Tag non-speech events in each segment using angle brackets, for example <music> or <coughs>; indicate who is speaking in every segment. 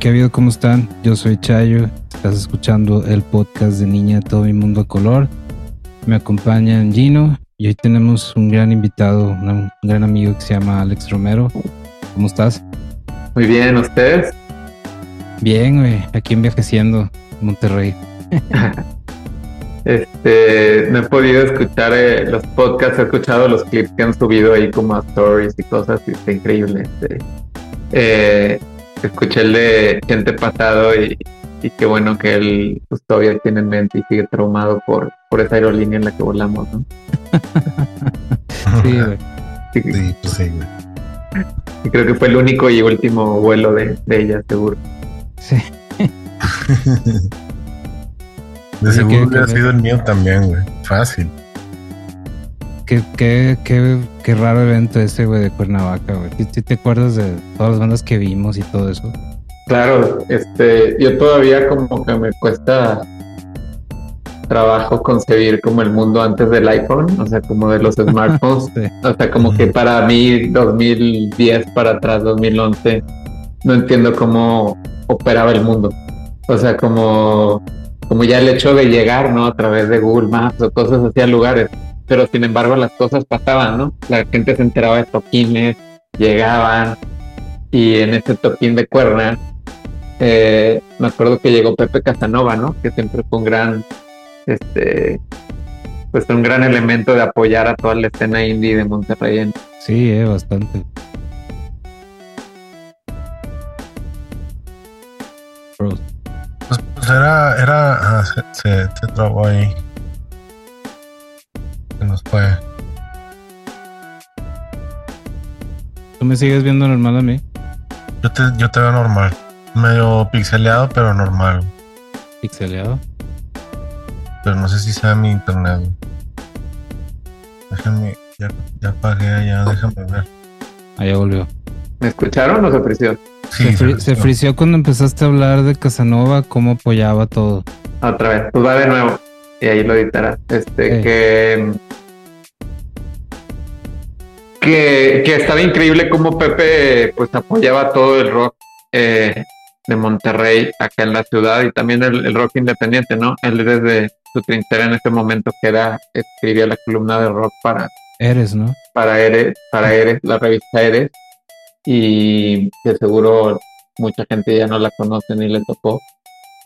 Speaker 1: ¿Qué, ¿Qué ha habido? ¿Cómo están? Yo soy Chayo. Estás escuchando el podcast de Niña Todo Mi Mundo a Color. Me acompañan Gino y hoy tenemos un gran invitado, un gran amigo que se llama Alex Romero. ¿Cómo estás?
Speaker 2: Muy bien, ¿ustedes?
Speaker 1: Bien, güey. Aquí envejeciendo en Monterrey. <laughs>
Speaker 2: Este, no he podido escuchar eh, los podcasts, he escuchado los clips que han subido ahí como a stories y cosas, y está increíble. Este, eh, escuché el de gente pasado y, y qué bueno que él pues, todavía tiene en mente y sigue traumado por, por esa aerolínea en la que volamos, ¿no? <laughs> <laughs>
Speaker 1: sí, güey.
Speaker 3: Sí, pues sí, güey.
Speaker 2: Y creo que fue el único y último vuelo de, de ella, seguro.
Speaker 1: Sí. <laughs>
Speaker 3: De
Speaker 1: Sí,
Speaker 3: seguro
Speaker 1: que-
Speaker 3: hubiera sido el mío también, güey. Fácil.
Speaker 1: Qué, qué, qué, qué raro evento ese, güey, de Cuernavaca, güey. ¿Sí, sí te acuerdas de todas las bandas que vimos y todo eso?
Speaker 2: Claro, este, yo todavía como que me cuesta trabajo concebir como el mundo antes del iPhone, o sea, como de los <laughs> smartphones.
Speaker 1: Sí.
Speaker 2: O sea, como que para mí 2010 para atrás, 2011, no entiendo cómo operaba el mundo. O sea, como, como ya el hecho de llegar, ¿no? A través de Google Maps o cosas así a lugares. Pero sin embargo las cosas pasaban, ¿no? La gente se enteraba de toquines, llegaban. Y en ese toquín de cuerna, eh, me acuerdo que llegó Pepe Casanova, ¿no? Que siempre fue un gran, este, pues un gran elemento de apoyar a toda la escena indie de Monterrey.
Speaker 1: Sí, eh, bastante.
Speaker 3: Pues, pues era, era, ah, se, se, se trabó ahí. Nos fue.
Speaker 1: ¿Tú me sigues viendo normal a mí?
Speaker 3: Yo te, yo te veo normal. Medio pixeleado, pero normal.
Speaker 1: Pixeleado.
Speaker 3: Pero no sé si sea mi internet. Déjame, ya, ya apagué allá, déjame ver.
Speaker 1: Allá volvió.
Speaker 2: ¿Me escucharon o se?
Speaker 3: Sí,
Speaker 1: se, fri- se- frició cuando empezaste a hablar de Casanova, cómo apoyaba todo.
Speaker 2: Otra vez, pues va de nuevo. Y ahí lo editarás. Este,
Speaker 1: Sí.
Speaker 2: que, que. Que estaba increíble cómo Pepe pues apoyaba todo el rock eh, de Monterrey acá en la ciudad y también el, el rock independiente, ¿no? Él desde su trinchera en ese momento que era, escribía la columna de rock para,
Speaker 1: Eres, ¿no?
Speaker 2: para Eres, para Eres, la revista Eres, y que seguro mucha gente ya no la conoce ni le tocó.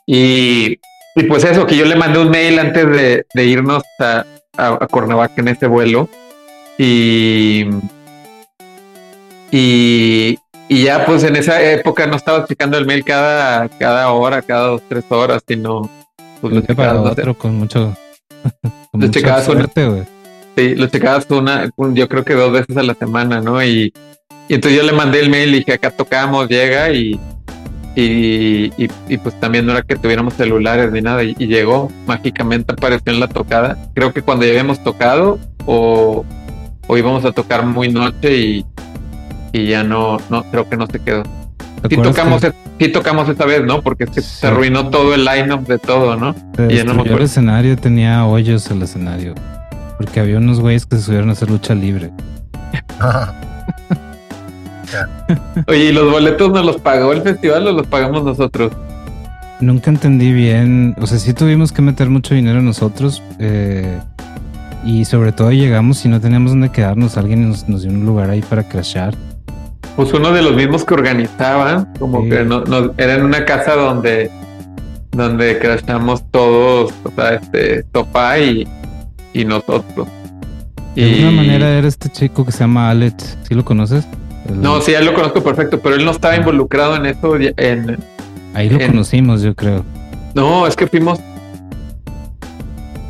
Speaker 2: Y, y pues eso, que yo le mandé un mail antes de, de irnos a, a, a Cuernavaca en ese vuelo. Y, y, y ya pues en esa época no estaba checando el mail cada, cada hora, cada dos, tres horas, sino pues lo checabas,
Speaker 1: otro con mucho. <laughs> con
Speaker 2: Lo checabas una-
Speaker 1: suerte, güey.
Speaker 2: Sí, lo checabas una, un- yo creo que dos veces a la semana, ¿no? Y, y entonces yo le mandé el mail y dije, acá tocamos, llega y, y, y, y pues también no era que tuviéramos celulares ni nada y, y llegó, mágicamente apareció en la tocada. Creo que cuando ya habíamos tocado o, o íbamos a tocar muy noche y, y ya no, no, creo que no se quedó.
Speaker 1: ¿Te
Speaker 2: Sí tocamos,
Speaker 1: que
Speaker 2: e- sí tocamos esta vez, ¿no? Porque es que
Speaker 1: Sí.
Speaker 2: se arruinó todo el line-up de todo, ¿no? y ya no me
Speaker 1: el escenario? Tenía hoyos el escenario. Porque había unos güeyes que se subieron a hacer lucha libre. <laughs> <laughs>
Speaker 2: Oye, ¿y los boletos nos los pagó el festival o los pagamos nosotros?
Speaker 1: Nunca entendí bien. O sea, sí tuvimos que meter mucho dinero nosotros. eh, y sobre todo llegamos y no teníamos dónde quedarnos. Alguien nos, nos dio un lugar ahí para crashar.
Speaker 2: Pues uno de los mismos que organizaban, como
Speaker 1: Sí.
Speaker 2: que no, no- era en una casa donde donde crashamos todos, o sea, este Topa y, y nosotros.
Speaker 1: De alguna manera era este chico que se llama Alex. ¿Sí lo conoces? El-
Speaker 2: no, sí, ya lo conozco perfecto, pero él no estaba involucrado en eso. En,
Speaker 1: Ahí lo
Speaker 2: en-
Speaker 1: conocimos, yo creo.
Speaker 2: no, es que fuimos.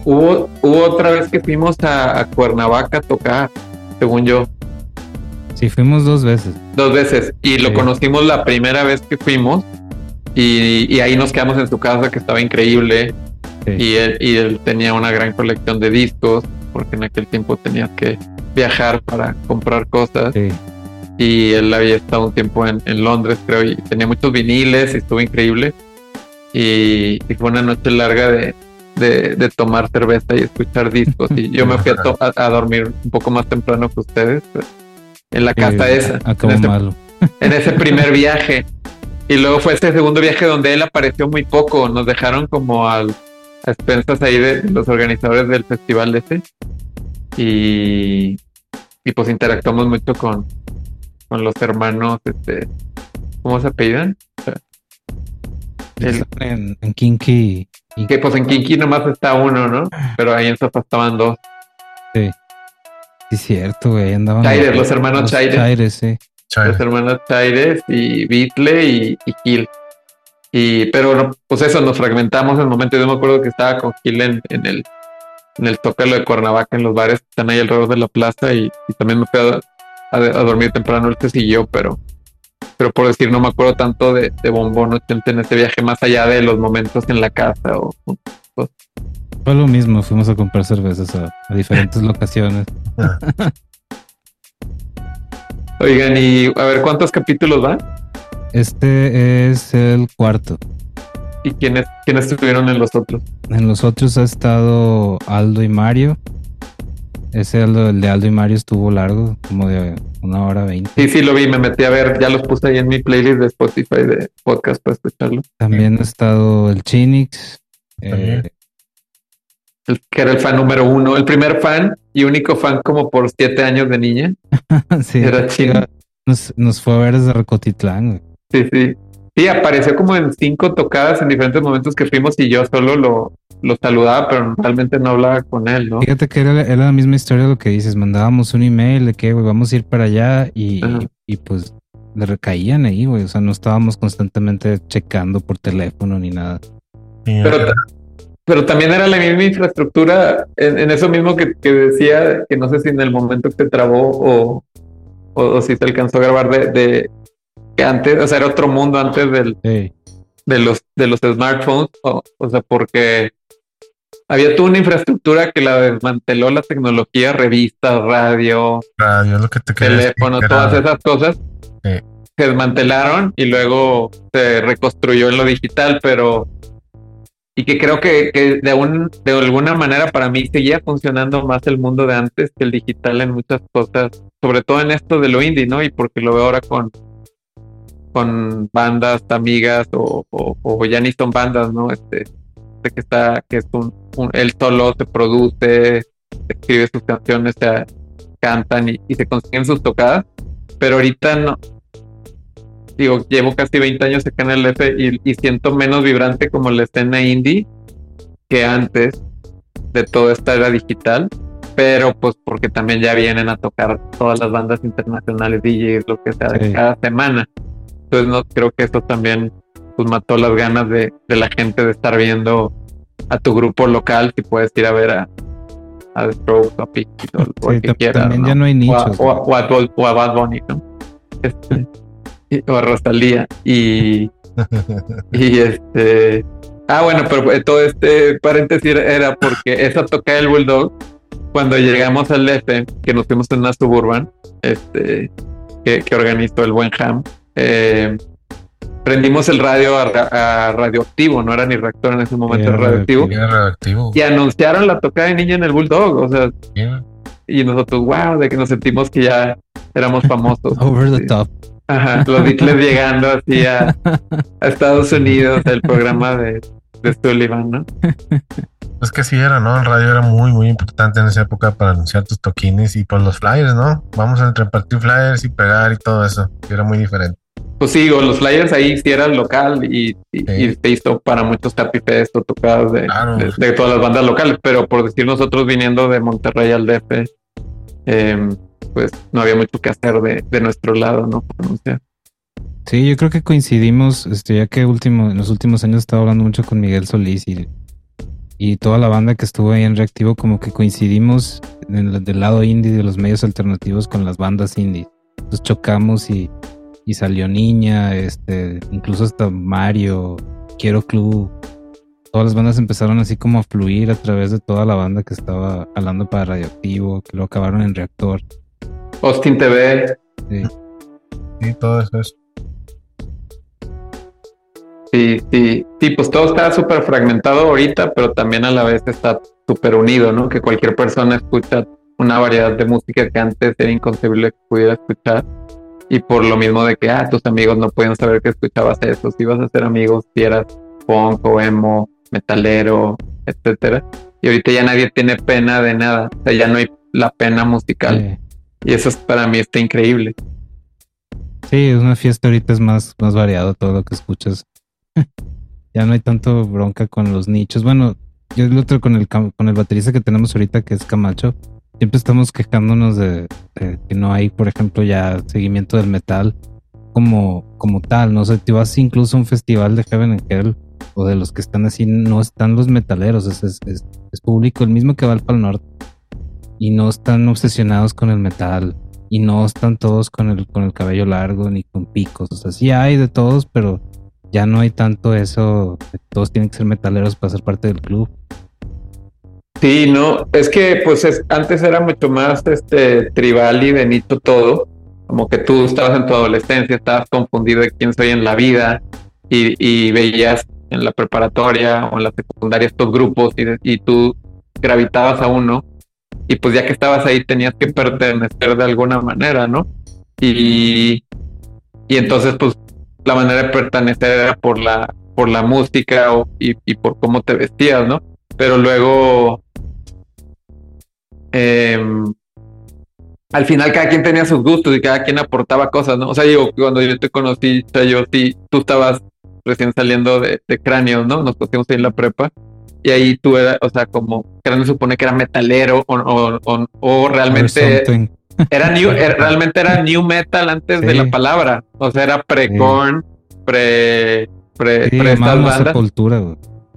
Speaker 2: Hubo, hubo otra vez que fuimos a, a Cuernavaca a tocar, según yo,
Speaker 1: Sí, fuimos dos veces.
Speaker 2: dos veces. Y lo
Speaker 1: Sí.
Speaker 2: conocimos la primera vez que fuimos. Y, y ahí nos quedamos en su casa, que estaba increíble.
Speaker 1: Sí.
Speaker 2: Y él, y él tenía una gran colección de discos, porque en aquel tiempo tenías que viajar para comprar cosas.
Speaker 1: Sí.
Speaker 2: Y él había estado un tiempo en, en Londres, creo, y tenía muchos viniles y estuvo increíble. Y, y fue una noche larga de, de, de tomar cerveza y escuchar discos. Y yo me fui a, to- a- dormir un poco más temprano que ustedes, pues, en la casa
Speaker 1: Sí,
Speaker 2: esa.
Speaker 1: Acabó
Speaker 2: en, ese,
Speaker 1: malo.
Speaker 2: en ese primer <laughs> viaje. Y luego fue este segundo viaje donde él apareció muy poco. Nos dejaron como al, a expensas ahí de los organizadores del festival ese. Y, y pues interactuamos mucho con, con los hermanos, este, ¿cómo se apellidan? El-
Speaker 1: En, en Kinky. y-
Speaker 2: que pues en Kinky nomás está uno, ¿no? Pero ahí en Sofa estaban dos.
Speaker 1: Sí, sí, cierto, güey. Andaban
Speaker 2: Chaires, los hermanos Chaires.
Speaker 1: Chaires, sí.
Speaker 3: Chale.
Speaker 2: Los hermanos Chaires y Beatle y, y Gil. Y, pero no, pues eso, nos fragmentamos en el momento. Yo me acuerdo que estaba con Gil en, en el en el Tócalo de Cuernavaca, en los bares que están ahí alrededor de la plaza, y, y también me fui a, a- a dormir temprano, él se siguió, pero, pero por decir, no me acuerdo tanto de, de Bombón 80 en ese viaje, más allá de los momentos en la casa. O,
Speaker 1: Fue lo mismo, fuimos a comprar cervezas a, a diferentes <laughs> locaciones.
Speaker 2: Oigan, y a ver, ¿cuántos capítulos van?
Speaker 1: Este es el cuarto.
Speaker 2: ¿Y quiénes, quiénes estuvieron en los otros?
Speaker 1: En los otros ha estado Aldo y Mario. Ese Aldo, el de Aldo y Mario estuvo largo, como de una hora veinte.
Speaker 2: Sí, sí, lo vi, me metí a ver, ya los puse ahí en mi playlist de Spotify de podcast para escucharlo.
Speaker 1: También ha estado el Chinix. eh.
Speaker 2: El, que era el fan número uno, el primer fan y único fan como por siete años de niña. <laughs>
Speaker 1: sí,
Speaker 2: Era chino.
Speaker 1: Nos, nos fue a ver desde Recotitlán. güey.
Speaker 2: Sí, sí. Sí, apareció como en cinco tocadas en diferentes momentos que fuimos y yo solo lo, lo saludaba, pero realmente no hablaba con él, ¿no?
Speaker 1: Fíjate que era, era la misma historia lo que dices. Mandábamos un email de que, güey, vamos a ir para allá y, y, pues le recaían ahí, güey. O sea, no estábamos constantemente checando por teléfono ni nada.
Speaker 2: Pero, pero también era la misma infraestructura en, en eso mismo que, que decía, que no sé si en el momento que trabó o, o, o si se alcanzó a grabar de, de que antes, o sea, era otro mundo antes del,
Speaker 1: Sí,
Speaker 2: de los de los smartphones, o, o sea, porque había toda una infraestructura que la desmanteló la tecnología, revistas, radio,
Speaker 3: radio, es lo que te quería decir,
Speaker 2: teléfono, todas esas cosas
Speaker 3: Sí.
Speaker 2: se desmantelaron y luego se reconstruyó en lo digital, pero y que creo que, que de, un, de alguna manera para mí seguía funcionando más el mundo de antes que el digital en muchas cosas, sobre todo en esto de lo indie, ¿no? Y porque lo veo ahora con con bandas amigas o, o, o ya ni son bandas, ¿no? Este, que está, que es un, un- él solo se produce, escribe sus canciones, se cantan y, y se consiguen sus tocadas, pero ahorita no. Digo, llevo casi 20 años acá en el F y, y siento menos vibrante como la escena indie que antes de toda esta era digital, pero pues porque también ya vienen a tocar todas las bandas internacionales, DJs, lo que sea, de
Speaker 1: Sí.
Speaker 2: cada semana. Entonces no creo que esto también pues mató las ganas de, de la gente de estar viendo a tu grupo local si puedes ir a ver a, a The Strokes o a Pixies <laughs> o, o
Speaker 1: Sí,
Speaker 2: que quieras,
Speaker 1: también
Speaker 2: ¿no?
Speaker 1: ya no hay
Speaker 2: o, a,
Speaker 1: nichos.
Speaker 2: o a-
Speaker 1: güey.
Speaker 2: o a Bad- o a Bad Bunny, ¿no? Este, y- o a Rosalía. Y, <laughs> y este. Ah, bueno, pero eh, todo este paréntesis era- era porque esa toca del Bulldog, cuando llegamos al F, que nos fuimos en una suburban, este, que, que organizó el buen Ham, eh, prendimos el radio a, ra- a radioactivo, no era ni reactor en ese momento,
Speaker 1: Era
Speaker 2: radioactivo,
Speaker 3: Era radioactivo.
Speaker 2: y anunciaron la tocada de niña en el Bulldog, o sea,
Speaker 3: Yeah.
Speaker 2: y nosotros, wow, de que nos sentimos que ya éramos famosos. <laughs>
Speaker 1: Over the
Speaker 2: Sí.
Speaker 1: top.
Speaker 2: Ajá, los Beatles llegando así a, a Estados Unidos, el programa de, de Sullivan, ¿no? <laughs>
Speaker 3: Es que sí era, ¿no? El radio era muy, muy importante en esa época para anunciar tus toquines y por los flyers, ¿no? Vamos a repartir flyers y pegar y todo eso. Y era muy diferente.
Speaker 2: Pues sí, los flyers ahí sí era local y, y,
Speaker 3: Sí.
Speaker 2: y se hizo para muchos Happy Fest o tocadas de,
Speaker 3: Claro.
Speaker 2: de, de todas las bandas locales, pero por decir nosotros viniendo de Monterrey al DF, em, pues no había mucho que hacer de, de nuestro lado, ¿no?
Speaker 1: Sí, yo creo que coincidimos, este, ya que último, en los últimos años estaba hablando mucho con Miguel Solís y, y toda la banda que estuvo ahí en Reactivo, como que coincidimos en el- del lado indie de los medios alternativos con las bandas indie. Entonces chocamos y, y salió Niña, este, incluso hasta Mario, Quiero Club. Todas las bandas empezaron así como a fluir a través de toda la banda que estaba hablando para Radioactivo, que lo acabaron en Reactor.
Speaker 2: Austin TV,
Speaker 1: Sí.
Speaker 3: Y todo eso es.
Speaker 2: Sí, sí, sí, pues todo está súper fragmentado ahorita, pero también a la vez está súper unido, ¿no? Que cualquier persona escucha una variedad de música que antes era inconcebible que pudiera escuchar. Y por lo mismo de que, ah, tus amigos no pueden saber que escuchabas eso, si ibas a ser amigos, si eras punk o emo, metalero, etcétera. Y ahorita ya nadie tiene pena de nada, o sea, ya no hay la pena musical. Y eso es, para mí está increíble.
Speaker 1: Sí, es una fiesta ahorita es más, más variado todo lo que escuchas. <laughs> ya no hay tanto bronca con los nichos. Bueno, yo el otro con el con el baterista que tenemos ahorita que es Camacho, siempre estamos quejándonos de, que no hay, por ejemplo, ya seguimiento del metal como, como tal. No sé, te vas incluso a un festival de Heaven and Hell o de los que están así, no están los metaleros, es, público, el mismo que va al Pal Norte. Y no están obsesionados con el metal. Y no están todos con el, con el cabello largo ni con picos. O sea, sí hay de todos, pero ya no hay tanto eso. Todos tienen que ser metaleros para ser parte del club.
Speaker 2: Sí, no, es que pues antes era mucho más este tribal y benito todo, como que tú estabas en tu adolescencia, estabas confundido de quién soy en la vida y, veías en la preparatoria o en la secundaria estos grupos y, y tú gravitabas a uno y pues ya que estabas ahí tenías que pertenecer de alguna manera, ¿no? Y, y entonces pues la manera de pertenecer era por la, por la música o, y, y por cómo te vestías, ¿no? Pero luego Em, al final cada quien tenía sus gustos y cada quien aportaba cosas, ¿no? O sea, digo, cuando yo te conocí, o sea, yo sí, tú estabas recién saliendo de, de cráneos, ¿no? Nos pusimos ahí en la prepa y ahí tú eras, o sea, como cráneo supone que era metalero o, o, o, realmente era new, <laughs> realmente era new metal antes de la palabra, o sea, era pre-corn, pre, pre, pre
Speaker 1: estas Sepultura,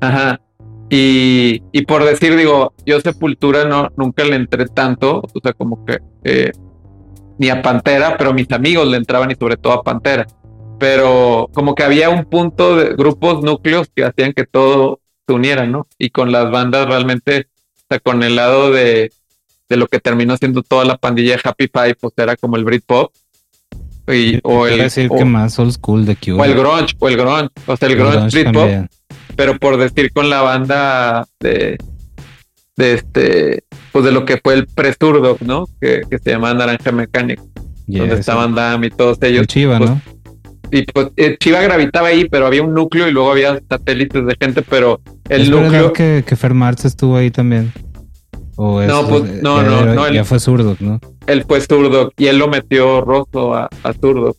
Speaker 2: Ajá. Y, y, por decir, digo, yo Sepultura no, nunca le entré tanto, o sea, como que eh, ni a Pantera, pero mis amigos le entraban y sobre todo a Pantera. Pero como que había un punto de grupos núcleos que hacían que todo se uniera, ¿no? Y con las bandas realmente, o sea, con el lado de, de lo que terminó siendo toda la pandilla de Happy Five, pues era como el Britpop. Y, o el,
Speaker 1: decir que más old school de Cuba.
Speaker 2: O el grunge, o el grunge, o sea, el, grunge, Britpop pero por decir con la banda de, de este, pues de lo que fue el pre ¿no? Que, que, se llama Naranja Mecánica, donde estaban Dam y todos ellos.
Speaker 1: Chiva,
Speaker 2: pues,
Speaker 1: ¿no?
Speaker 2: Y pues eh, Chiva gravitaba ahí, pero había un núcleo y luego había satélites de gente, pero el núcleo.
Speaker 1: que, que Fer estuvo ahí también. O
Speaker 2: no, pues, no, no, no,
Speaker 1: ya fue zurdo, ¿no?
Speaker 2: Él fue zurdo y él lo metió Rosso a, a zurdo.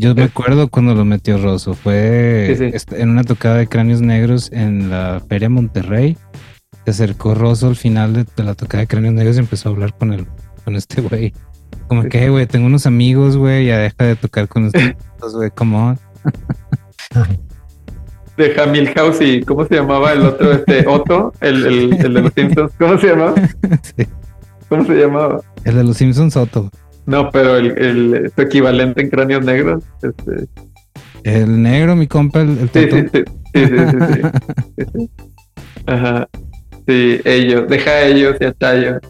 Speaker 1: Yo me acuerdo cuando lo metió Rosso. Fue en una tocada de cráneos negros en la Feria Monterrey. Se acercó Rosso al final de, la tocada de cráneos negros y empezó a hablar con el, con este güey. Como que, güey, tengo unos amigos, güey, ya deja de tocar con estos, <laughs> güey, como
Speaker 2: de Hamil House y ¿cómo se llamaba el otro? Este <laughs> Otto, el, el, el de los Simpsons, ¿cómo se llamaba? <laughs> Sí. ¿Cómo se llamaba?
Speaker 1: El de los Simpsons Otto.
Speaker 2: No, pero el, el su equivalente en cráneos negros. Este...
Speaker 1: El negro, mi compa, el, el
Speaker 2: sí, sí, sí, sí, sí, Ajá. Sí, ellos, deja a ellos y a Chayo.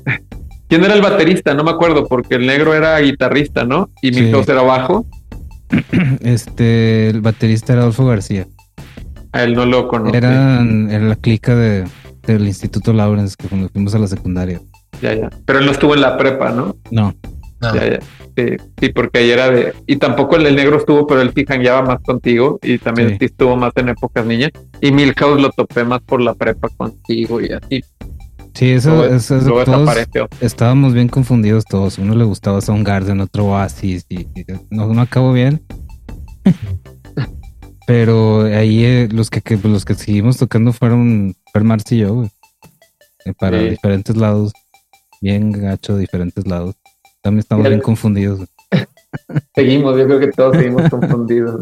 Speaker 2: ¿Quién era el baterista? No me acuerdo, porque el negro era guitarrista, ¿no? Y mi sí. era bajo. <clears throat>
Speaker 1: Este, el baterista era Adolfo García.
Speaker 2: A él no lo conocí.
Speaker 1: Eran en la clica de, del Instituto Lawrence, que cuando fuimos a la secundaria.
Speaker 2: Ya, ya. Pero él no estuvo en la prepa, ¿no?
Speaker 1: No.
Speaker 2: Sí, porque ayer era de. Y tampoco el del negro estuvo, pero él sí jangueaba más contigo y también sí. estuvo más en épocas niñas. Y Milhouse lo topé más por la prepa contigo y así.
Speaker 1: Sí, eso, es todos estábamos bien confundidos todos. Uno le gustaba Soundgarden, otro Oasis y, no, no acabó bien. <laughs> Pero ahí eh, los que, los que seguimos tocando fueron Per y yo, eh, Para diferentes lados. Bien gacho, diferentes lados. También estamos bien confundidos. <laughs>
Speaker 2: seguimos, yo creo que todos seguimos confundidos.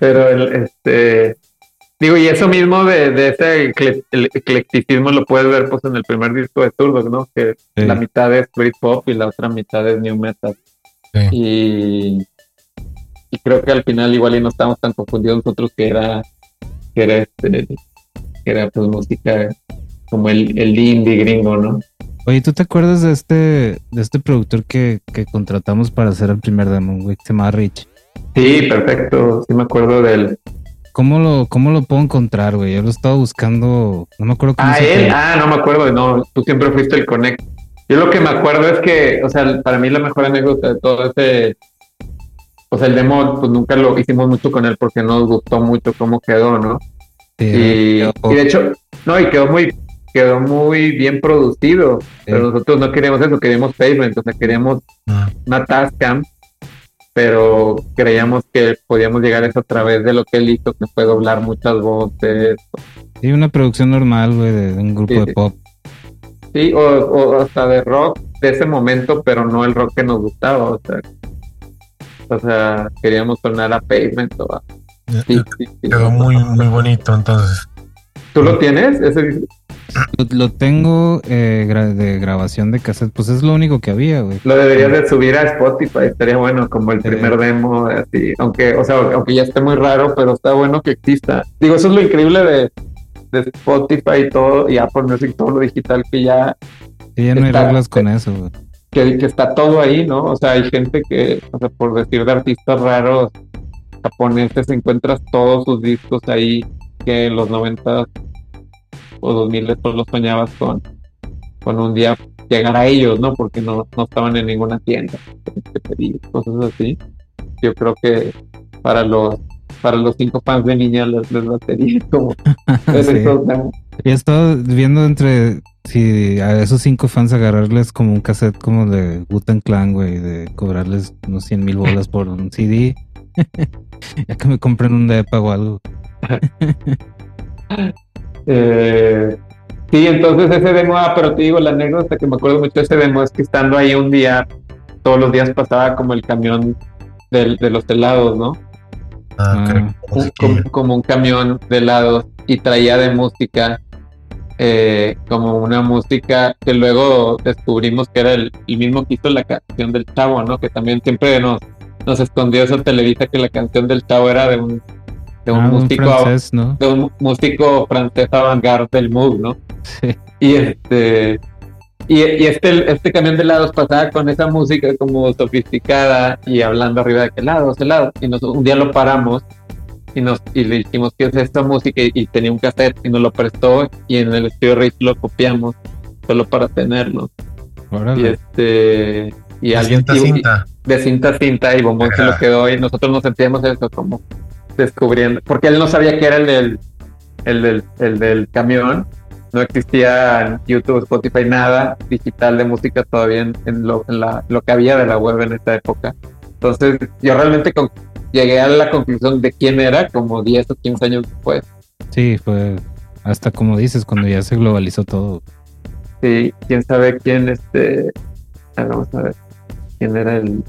Speaker 2: Pero el, este digo, y eso mismo de, de ese eclecticismo lo puedes ver pues en el primer disco de Turdos, ¿no? Que la mitad es Britpop y la otra mitad es New Metal. Y, y creo que al final igual y no estamos tan confundidos nosotros que era que era este que era pues música como el, el indie gringo, ¿no?
Speaker 1: Oye, ¿tú te acuerdas de este, de este productor que, que contratamos para hacer el primer demo, güey? Se llama Rich.
Speaker 2: Sí, perfecto. Sí me acuerdo de él.
Speaker 1: ¿Cómo lo, cómo lo puedo encontrar, güey? Yo lo estaba buscando, no me acuerdo
Speaker 2: cómo Ah, él, ah, no me acuerdo, no, tú siempre fuiste el Connect. Yo lo que me acuerdo es que, o sea, para mí la mejor anécdota de todo ese, o sea, el demo, pues nunca lo hicimos mucho con él porque no nos gustó mucho cómo quedó, ¿no?
Speaker 1: Sí,
Speaker 2: y,
Speaker 1: quedó
Speaker 2: y de hecho, no, y quedó muy, quedó muy bien producido, pero nosotros no queríamos eso, queríamos pavement, o sea, queríamos
Speaker 3: Mm.
Speaker 2: una Tascam, pero creíamos que podíamos llegar a eso a través de lo que él hizo, que fue doblar muchas voces,
Speaker 1: Sí, una producción normal, güey, de, un grupo
Speaker 2: Sí,
Speaker 1: de
Speaker 2: sí.
Speaker 1: pop.
Speaker 2: sí, o, o hasta de rock de ese momento, pero no el rock que nos gustaba, o sea, o sea, queríamos sonar a pavement o a... sí.
Speaker 3: Quedó muy, muy bonito entonces.
Speaker 2: ¿Tú lo tienes? Ese?
Speaker 1: Lo, lo tengo eh, gra- de grabación de cassette, pues es lo único que había, güey.
Speaker 2: Lo deberías de subir a Spotify, estaría bueno, como el primer demo, así, aunque, o sea, aunque ya esté muy raro, pero está bueno que exista. Digo, eso es lo increíble de, de Spotify y todo, y Apple Music, todo lo digital que ya,
Speaker 1: Sí, ya no hay
Speaker 2: Está-
Speaker 1: reglas con eso, güey.
Speaker 2: que, que está todo ahí, ¿no? O sea, hay gente que, o sea, por decir de artistas raros japoneses, encuentras todos sus discos ahí, que en los 90 o 2000 pues los soñabas con, con un día llegar a ellos, ¿no? Porque no, no estaban en ninguna tienda, cosas así. Yo creo que para los para los cinco fans de niña les, les batería como <laughs> ver
Speaker 1: Sí.
Speaker 2: esos demos.
Speaker 1: Y he estado viendo entre si a esos cinco fans agarrarles como un cassette como de Wu-Tang Clan, güey, de cobrarles unos 100 mil bolas por un CD. <laughs> ya que me compren un depa o algo. <laughs>
Speaker 2: Eh, sí, entonces ese demo, ah, pero te digo, la anécdota que me acuerdo mucho de ese demo es que estando ahí un día, todos los días pasaba como el camión del- de los helados, ¿no?
Speaker 3: Ah,
Speaker 2: Un-
Speaker 3: musiquilla.
Speaker 2: como, como un camión de helados y traía de música eh, como una música que luego descubrimos que era el, el mismo que hizo la canción del chavo, ¿no? Que también siempre nos, nos escondió eso Televisa que la canción del chavo era de un, de un
Speaker 1: Ah, un
Speaker 2: músico
Speaker 1: francés, ¿no?
Speaker 2: de un músico francés avant-garde del Moog, ¿no?
Speaker 1: Sí.
Speaker 2: Y este y, y este, este camión de helados pasaba con esa música como sofisticada y hablando arriba de que helados, helados. Y nos, un día lo paramos y nos y le dijimos que es esta música y, y tenía un cassette y nos lo prestó y en el estudio Rich lo copiamos solo para tenerlo. Y este y
Speaker 3: De
Speaker 2: alguien
Speaker 3: cinta a
Speaker 2: y-
Speaker 3: cinta.
Speaker 2: de cinta a cinta y Bombón se lo quedó y nosotros nos sentíamos eso como descubriendo, porque él no sabía que era el del, el del, el del camión, no existía YouTube, Spotify, nada digital de música todavía en, en lo, en la, lo que había de la web en esta época. Entonces yo realmente con- llegué a la conclusión de quién era como 10 o 15 años después.
Speaker 1: Sí, fue hasta como dices, cuando ya se globalizó todo.
Speaker 2: Sí, quién sabe quién este... ah, vamos a ver. ¿Quién era el...?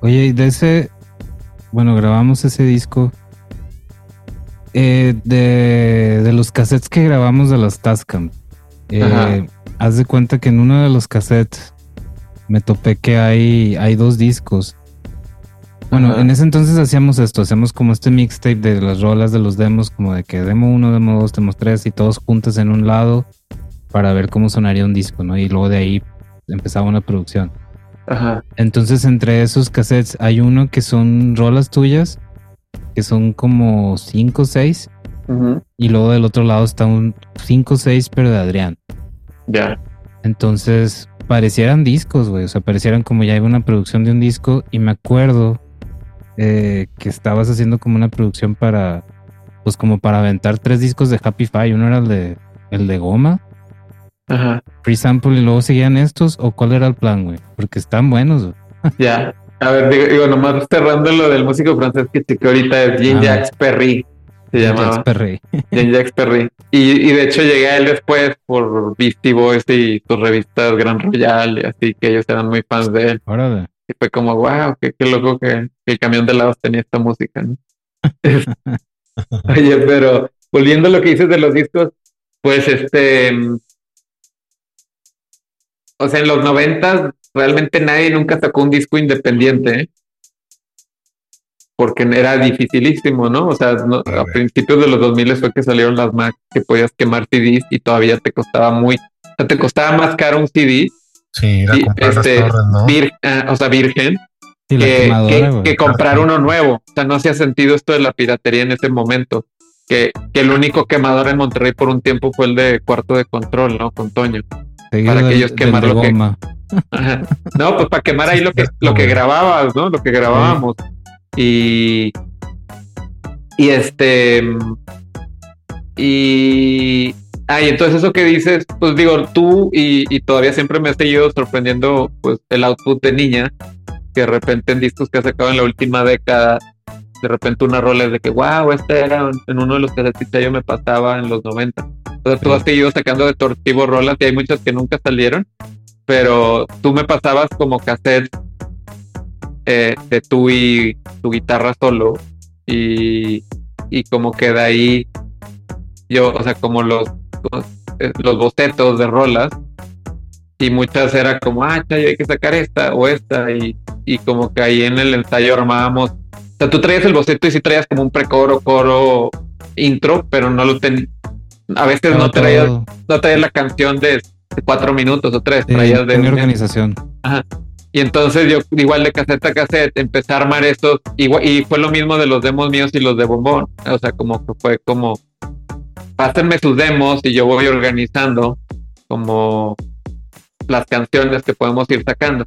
Speaker 1: Oye, y de ese, bueno, grabamos ese disco. Eh, de, de los cassettes que grabamos de las Tascam. eh, haz de cuenta que en uno de los cassettes me topé que hay, hay dos discos. Bueno,
Speaker 2: Ajá.
Speaker 1: en ese entonces hacíamos esto, hacíamos como este mixtape de las rolas de los demos, como de que demo 1, demo 2, demo 3 y todos juntos en un lado para ver cómo sonaría un disco, ¿no? Y luego de ahí empezaba una producción.
Speaker 2: Ajá.
Speaker 1: Entonces, entre esos cassettes hay uno que son rolas tuyas, que son como 5 o 6,
Speaker 2: ujú,
Speaker 1: y luego del otro lado está un 5 o 6, pero de Adrián.
Speaker 2: Ya.
Speaker 1: Entonces, parecieran discos, güey, o sea, parecieran como ya iba una producción de un disco, y me acuerdo eh, que estabas haciendo como una producción para, pues como para aventar tres discos de Happy Five, uno era el de, el de goma,
Speaker 2: Ajá.
Speaker 1: free sample, y luego seguían estos, o cuál era el plan, güey, porque están buenos, güey. <laughs>
Speaker 2: Ya. A ver, digo, digo, nomás cerrando lo del músico francés que chequé ahorita es. Jean-Jacques Perry. Se llamaba
Speaker 1: Jacques Perret. <laughs>
Speaker 2: Jean-Jacques Perry. Y, y de hecho llegué a él después por Beastie Boys y sus revistas Gran Royal y así que ellos eran muy fans de él.
Speaker 1: Órale.
Speaker 2: Y fue como, wow, qué, qué loco que, que el camión de lados tenía esta música, ¿no? <laughs> Oye, pero volviendo a lo que dices de los discos, pues este. O sea, en los noventas realmente nadie nunca sacó un disco independiente, ¿eh? Porque era dificilísimo, ¿no? O sea, no-
Speaker 3: A
Speaker 2: principios de los 2000 fue que salieron las Mac que podías quemar CDs y todavía te costaba muy. O sea, te costaba más caro un CD,
Speaker 3: Sí, comprar
Speaker 2: este,
Speaker 3: las torres, ¿no?
Speaker 2: vir- ah, o sea, virgen, que comprar uno nuevo. O sea, no hacía sentido esto de la piratería en ese momento. Que, que el único quemador en Monterrey por un tiempo fue el de cuarto de control, ¿no? Con Toño.
Speaker 1: Seguido
Speaker 2: para aquellos
Speaker 1: del
Speaker 2: quemar lo que-. No, pues para quemar ahí lo que, lo que grababas, ¿no? Lo que grabábamos. Y. Y este. Y. Ay, entonces eso que dices, pues digo, tú y, y, todavía siempre me has seguido sorprendiendo pues el output de niña, que de repente en discos que ha sacado en la última década, de repente una rola es de que, wow, este era en uno de los que yo me pasaba en los 90. O sea, tú has seguido sacando de Tortivo rolas y hay muchas que nunca salieron, pero tú me pasabas como cassette eh, de tú y tu guitarra solo y, y como que de ahí yo, o sea, como los eh, los bocetos de rolas y muchas era como, ah, hay que sacar esta o esta y, y como que ahí en el ensayo armábamos, o sea, tú traías el boceto y sí traías como un precoro, coro, intro, pero no lo tenías, a veces no traías, no traías la canción de cuatro minutos o tres, traías de...
Speaker 1: organización.
Speaker 2: Ajá. Y entonces yo, igual de cassette a cassette, empecé a armar estos, y fue lo mismo de los demos míos y los de Bombón. O sea, como que fue como, pásenme sus demos y yo voy organizando como las canciones que podemos ir sacando.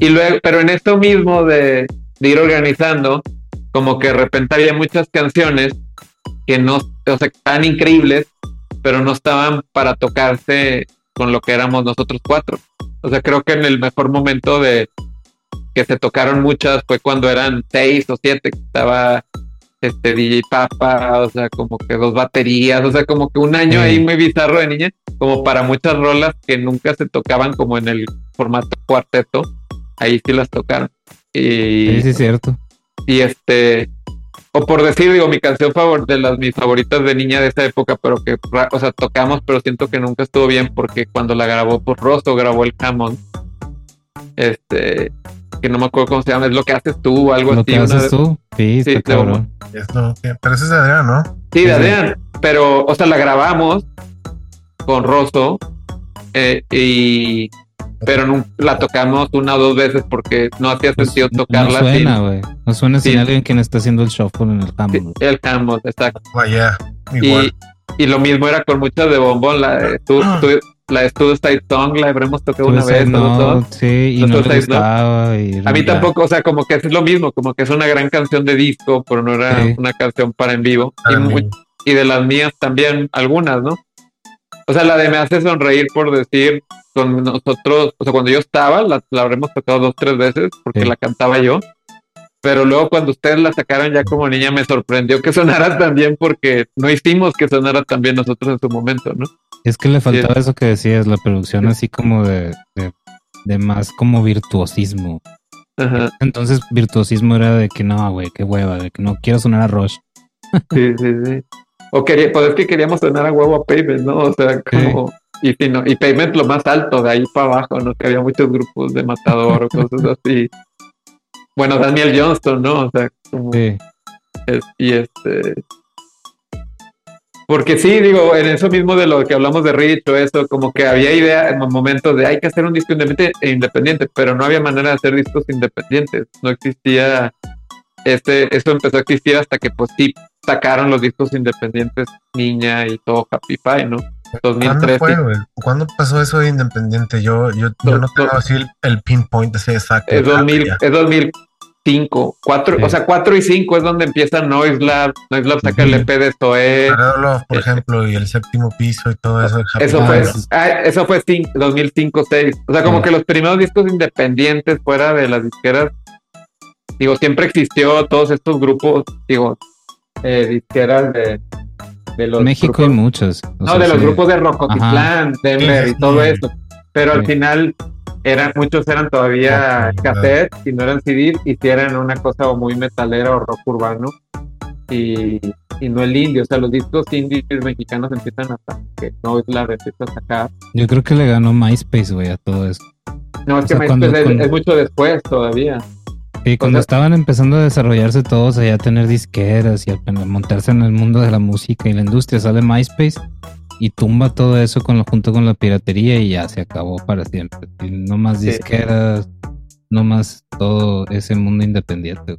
Speaker 2: Y luego, pero en esto mismo de, ir organizando, como que de repente había muchas canciones que no, o sea, estaban increíbles, pero no estaban para tocarse con lo que éramos nosotros cuatro. O sea, creo que en el mejor momento de que se tocaron muchas fue cuando eran seis o siete, que estaba este DJ Papa, o sea, como que dos baterías, o sea, como que un año ahí muy bizarro de niña, como para muchas rolas que nunca se tocaban como en el formato cuarteto, ahí sí las tocaron. Y,
Speaker 1: sí, sí, es cierto.
Speaker 2: Y este, o por decir, digo, mi canción favorita, de las mis favoritas de niña de esa época, pero que, o sea, tocamos, pero siento que nunca estuvo bien porque cuando la grabó por pues, Rosso, grabó el Hammond, este, que no me acuerdo cómo se llama, es lo que haces tú o algo
Speaker 1: ¿Lo Que haces tú? Sí, sí
Speaker 3: cabrón. pero ese es de Adrián, ¿no?
Speaker 2: Sí, de Adrián. Pero, o sea, la grabamos con Rosso eh, y pero no, la tocamos una o dos veces porque no hacía pues, sentido tocarla.
Speaker 1: No suena, güey. No suena sin alguien quien está haciendo el shuffle en el Hammond.
Speaker 2: el Hammond, exacto.
Speaker 3: Vaya,
Speaker 2: igual. Y, y, lo mismo era con muchas de bombón. La, tú, tú, la de Studio Side Song la habremos tocado una vez,
Speaker 1: ¿no? Sí, y no le gustaba, y
Speaker 2: A mí tampoco, o sea, como que es lo mismo, como que es una gran canción de disco, pero no era una canción para en vivo. Y, y, de las mías también, algunas, ¿no? O sea, la de Me hace sonreír por decir, con nosotros, o sea, cuando yo estaba, la, la habremos tocado dos, tres veces, porque la cantaba yo. Pero luego cuando ustedes la sacaron ya como niña me sorprendió que sonara <laughs> tan bien porque no hicimos que sonara tan bien nosotros en su momento, ¿no?
Speaker 1: Es que le faltaba eso que decías, la producción así como de, de, más como virtuosismo. Entonces virtuosismo era de que no, güey, qué hueva, de que no quiero sonar a Rush.
Speaker 2: Sí, sí, sí. O quería, pues es que queríamos sonar a huevo a Pavement, ¿no? O sea, como... Y, no, y Pavement lo más alto, de ahí para abajo, ¿no? Que había muchos grupos de Matador o <laughs> cosas así. Bueno, Daniel Johnston, ¿no? O sea, como... Sí. y este porque sí, digo, en eso mismo de lo que hablamos de Rich o eso, como que había idea en momentos de hay que hacer un disco independiente, e independiente, pero no había manera de hacer discos independientes. No existía, este, esto empezó a existir hasta que pues sí sacaron los discos independientes Niña y todo Happy Pie, ¿no?
Speaker 3: 2013. ¿Cuándo, fue, ¿Cuándo pasó eso de independiente? Yo, yo, yo no tengo así el, pinpoint ese exacto.
Speaker 2: Es, 2000, es 2000, 5, 4, o sea, 4 y 5 es donde empieza Noise Lab, Noise Lab saca el EP de Zoe.
Speaker 3: por ejemplo, y el séptimo piso y todo eso.
Speaker 2: Eso fue, ah, eso fue 2005, 6. O sea, como que los primeros discos independientes fuera de las disqueras, digo, siempre existió todos estos grupos, digo, eh, disqueras de, de los.
Speaker 1: México hay muchos.
Speaker 2: No, de los grupos de Rocotitlán, Denver y todo eso. Pero al final eran, muchos eran todavía cassette y no eran CD y si eran una cosa muy metalera o rock urbano y, y, no el indie, o sea, los discos indies mexicanos empiezan hasta que no es la receta a sacar.
Speaker 1: Yo creo que le ganó MySpace, güey, a todo eso.
Speaker 2: No, es que MySpace es, mucho después todavía.
Speaker 1: Y cuando estaban empezando a desarrollarse todos allá a tener disqueras y a montarse en el mundo de la música y la industria, sale MySpace y tumba todo eso con lo, junto con la piratería y ya se acabó para siempre. no más disqueras, no más todo ese mundo independiente.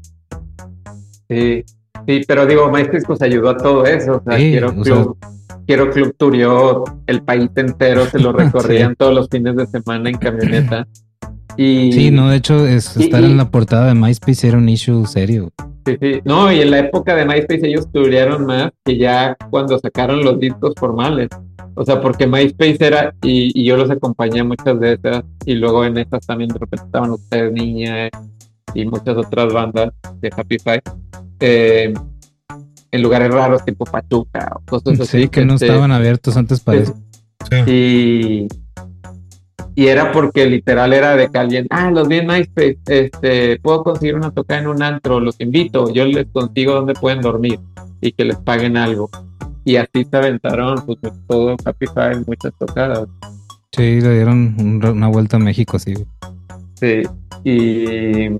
Speaker 2: Sí, sí, pero digo, MySpace pues ayudó a todo eso. O sea, quiero, club, quiero Club Turió, el país entero se lo <laughs> recorrían todos los fines de semana en camioneta. Y,
Speaker 1: Sí, no, de hecho, es,
Speaker 2: Y-
Speaker 1: estar
Speaker 2: y-
Speaker 1: en la portada de MySpace era un issue serio.
Speaker 2: Sí, sí. No, y en la época de MySpace ellos tuvieron más que ya cuando sacaron los discos formales. O sea, porque MySpace era, y, y yo los acompañé muchas de esas, y luego en estas también de repente estaban ustedes, Niña, y muchas otras bandas de Happy Five, eh, en lugares raros tipo Pachuca o cosas así.
Speaker 1: Sí, que no
Speaker 2: este,
Speaker 1: estaban abiertos antes para eso.
Speaker 3: Sí.
Speaker 2: y, y era porque literal era de que alguien, ah, los vi en MySpace, este, puedo conseguir una toca en un antro, los invito, yo les consigo donde pueden dormir y que les paguen algo. Y así se aventaron pues, todo Five, muchas tocadas.
Speaker 1: Sí, le dieron un- una vuelta a México, sí.
Speaker 2: Sí, y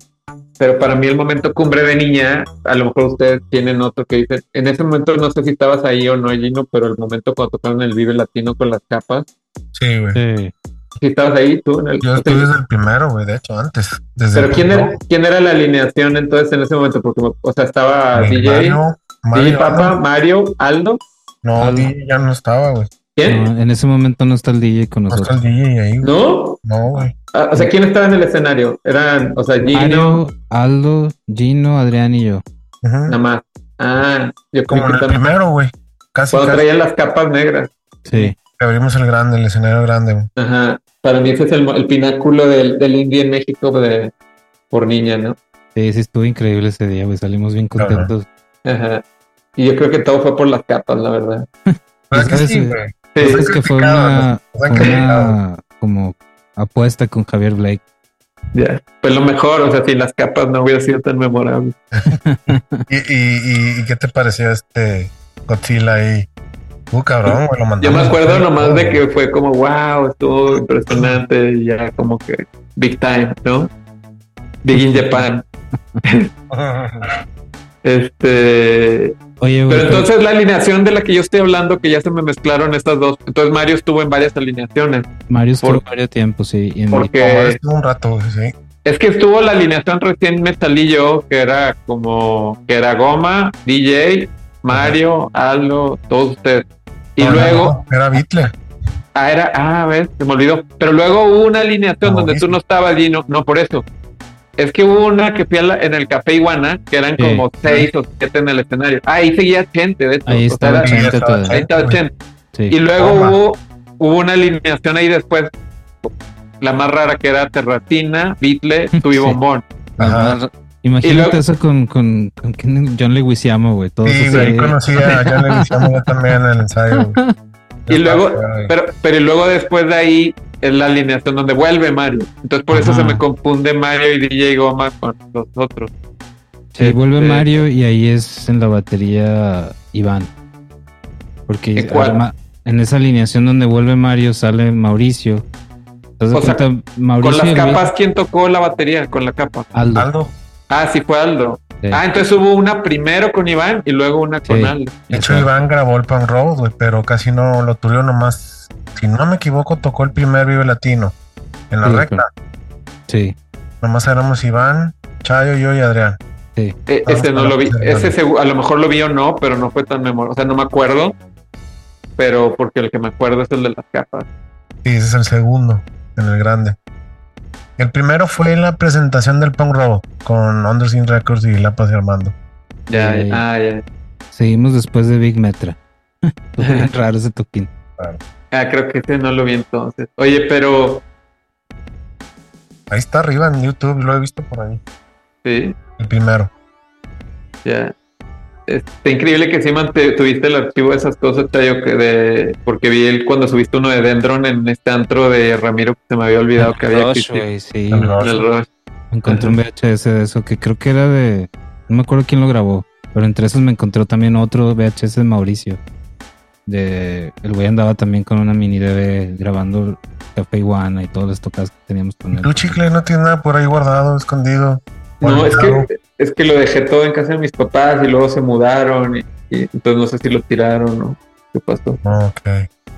Speaker 2: pero para mí el momento cumbre de niña, a lo mejor ustedes tienen otro que dicen, en ese momento no sé si estabas ahí o no, Gino, pero el momento cuando tocaron el Vive Latino con las capas,
Speaker 3: Sí, güey.
Speaker 1: Sí.
Speaker 2: Si estabas ahí tú en el
Speaker 3: Yo estuve desde el primero, güey, de hecho, antes. Desde
Speaker 2: Pero quién era, quién era la alineación entonces en ese momento, porque o sea estaba
Speaker 3: Eh,
Speaker 2: DJ,
Speaker 3: Mario, Mario,
Speaker 2: DJ Papa, Mario, Aldo,
Speaker 3: No,
Speaker 1: Aldo.
Speaker 3: DJ ya no estaba, güey.
Speaker 2: ¿quién?
Speaker 1: No, en ese momento no está el DJ con
Speaker 3: No está
Speaker 1: nosotros.
Speaker 3: el DJ ahí, güey.
Speaker 2: ¿No?
Speaker 3: No, güey.
Speaker 2: Ah, o sea, ¿quién estaba en el escenario? Eran, o sea, Gino,
Speaker 1: Mario, Aldo, Gino, Adrián y yo.
Speaker 2: Nada más. Ah, yo
Speaker 3: Como en el
Speaker 2: también.
Speaker 3: primero, güey. Casi,
Speaker 2: Cuando
Speaker 3: casi.
Speaker 2: traían las capas negras.
Speaker 1: Sí.
Speaker 3: abrimos el grande, el escenario grande, güey.
Speaker 2: Ajá. Para mí ese es el, el pináculo del, del indie en México de, por niña, ¿no?
Speaker 1: Sí, sí, estuvo increíble ese día, güey. Salimos bien contentos.
Speaker 2: Ajá. Y yo creo que todo fue por las capas, la verdad. <laughs>
Speaker 3: ¿Verdad que sí, güey?
Speaker 2: Sí.
Speaker 1: Es que fue una, fue como apuesta con Javier Blake.
Speaker 2: Ya. Pues lo mejor, o sea, sin las capas no hubiera sido tan memorable. <laughs>
Speaker 3: ¿Y, y, y, y qué te pareció este Godzilla ahí? Uh, cabrón, güey, lo
Speaker 2: Yo me acuerdo nomás de que fue como, wow, estuvo impresionante y ya como que big time, ¿no? Big in Japan. <laughs> Este,
Speaker 1: Oye, güey.
Speaker 2: pero entonces la alineación de la que yo estoy hablando, que ya se me mezclaron estas dos. Entonces Mario estuvo en varias alineaciones.
Speaker 1: Mario estuvo
Speaker 2: por-
Speaker 1: varios tiempos, sí. y en-
Speaker 2: Porque
Speaker 3: Estuvo un rato, sí.
Speaker 2: es que estuvo la alineación recién me salí yo, que era como, que era Goma, DJ, Mario, Aldo, todos ustedes. Y
Speaker 3: No,
Speaker 2: luego,
Speaker 3: no, era Beatle.
Speaker 2: Ah, era, ah, ves, se me olvidó. Pero luego hubo una alineación donde tú no estabas allí, no, no por eso. Es que hubo una que fui a la- en el Café Iguana, que eran
Speaker 1: Sí.
Speaker 2: como seis o siete en el escenario. Ah, ahí seguía gente, de hecho.
Speaker 1: Ahí
Speaker 2: O sea,
Speaker 1: estaba
Speaker 2: era- ahí.
Speaker 1: Sí.
Speaker 2: Y luego
Speaker 3: Toma.
Speaker 2: hubo, hubo una alineación ahí después, la más rara que era Terratina, y
Speaker 1: Sí.
Speaker 2: Bombón.
Speaker 3: Ajá.
Speaker 1: Imagínate
Speaker 2: luego-
Speaker 1: eso con, con, con John Leguizamo, güey. Todos
Speaker 3: Sí, güey, conocí a John <laughs> Leguizamo yo también en el ensayo, güey. <laughs>
Speaker 2: Y luego, pero, pero luego después de ahí es la alineación donde vuelve Mario. Entonces por eso
Speaker 1: Ajá.
Speaker 2: se me confunde Mario y DJ Goma con los otros.
Speaker 1: Sí, vuelve
Speaker 2: Este,
Speaker 1: Mario y ahí es en la batería Iván. Porque
Speaker 2: ¿En cuál?
Speaker 1: además, en esa alineación donde vuelve Mario sale Mauricio. ¿Te das
Speaker 2: O sea,
Speaker 1: cuenta? Mauricio
Speaker 2: Con las capas, ¿quién tocó la batería con la capa?
Speaker 1: Aldo.
Speaker 3: Aldo.
Speaker 2: Ah, sí fue Aldo.
Speaker 1: Sí.
Speaker 2: Ah, entonces hubo una primero con Iván y luego una con
Speaker 1: Sí.
Speaker 2: Aldo.
Speaker 3: De hecho. Iván grabó el Punk Road, güey, pero casi no lo tuvieron nomás. Si no me equivoco, tocó el primer Vive Latino en la
Speaker 1: Sí,
Speaker 3: recta.
Speaker 1: Sí.
Speaker 3: Nomás éramos Iván, Chayo, yo y Adrián.
Speaker 2: Eh,
Speaker 3: Vamos
Speaker 2: ese no lo vi. Ese a lo mejor lo vi o no, pero no fue tan memorable. O sea, no me acuerdo. Pero porque el que me acuerdo es el de las capas.
Speaker 3: Sí, ese es el segundo, en el grande. El primero fue en la presentación del Punk Road con Undersea Records y Lapas y Armando.
Speaker 2: Ya, ya. Ah, ya.
Speaker 1: Seguimos después de Big Metra. <laughs> <laughs> Raro ese toquín.
Speaker 2: Ah, creo que ese no lo vi entonces. Oye, pero
Speaker 3: Ahí está arriba en YouTube, lo he visto por ahí.
Speaker 2: sí,
Speaker 3: El primero.
Speaker 2: ya. Está increíble que sí tuviste el archivo de esas cosas, Chayo, que de, porque vi el, cuando subiste uno de Dendron en este antro de Ramiro que se me había olvidado que había
Speaker 1: Rush,
Speaker 2: existido.
Speaker 1: güey, sí.
Speaker 3: El Rush.
Speaker 2: En el Rush.
Speaker 1: Encontré un VHS de eso que creo que era de. No me acuerdo quién lo grabó. Pero entre esos me encontré también otro VHS de Mauricio. De. El güey andaba también con una mini DV grabando Café Iguana y todas las tocas que teníamos con él.
Speaker 3: Tu chicle no tiene nada por ahí guardado, escondido.
Speaker 2: No, es que, es que lo dejé todo en casa de mis papás y luego se mudaron y, y entonces no sé si lo tiraron o qué pasó.
Speaker 3: Oh, ok.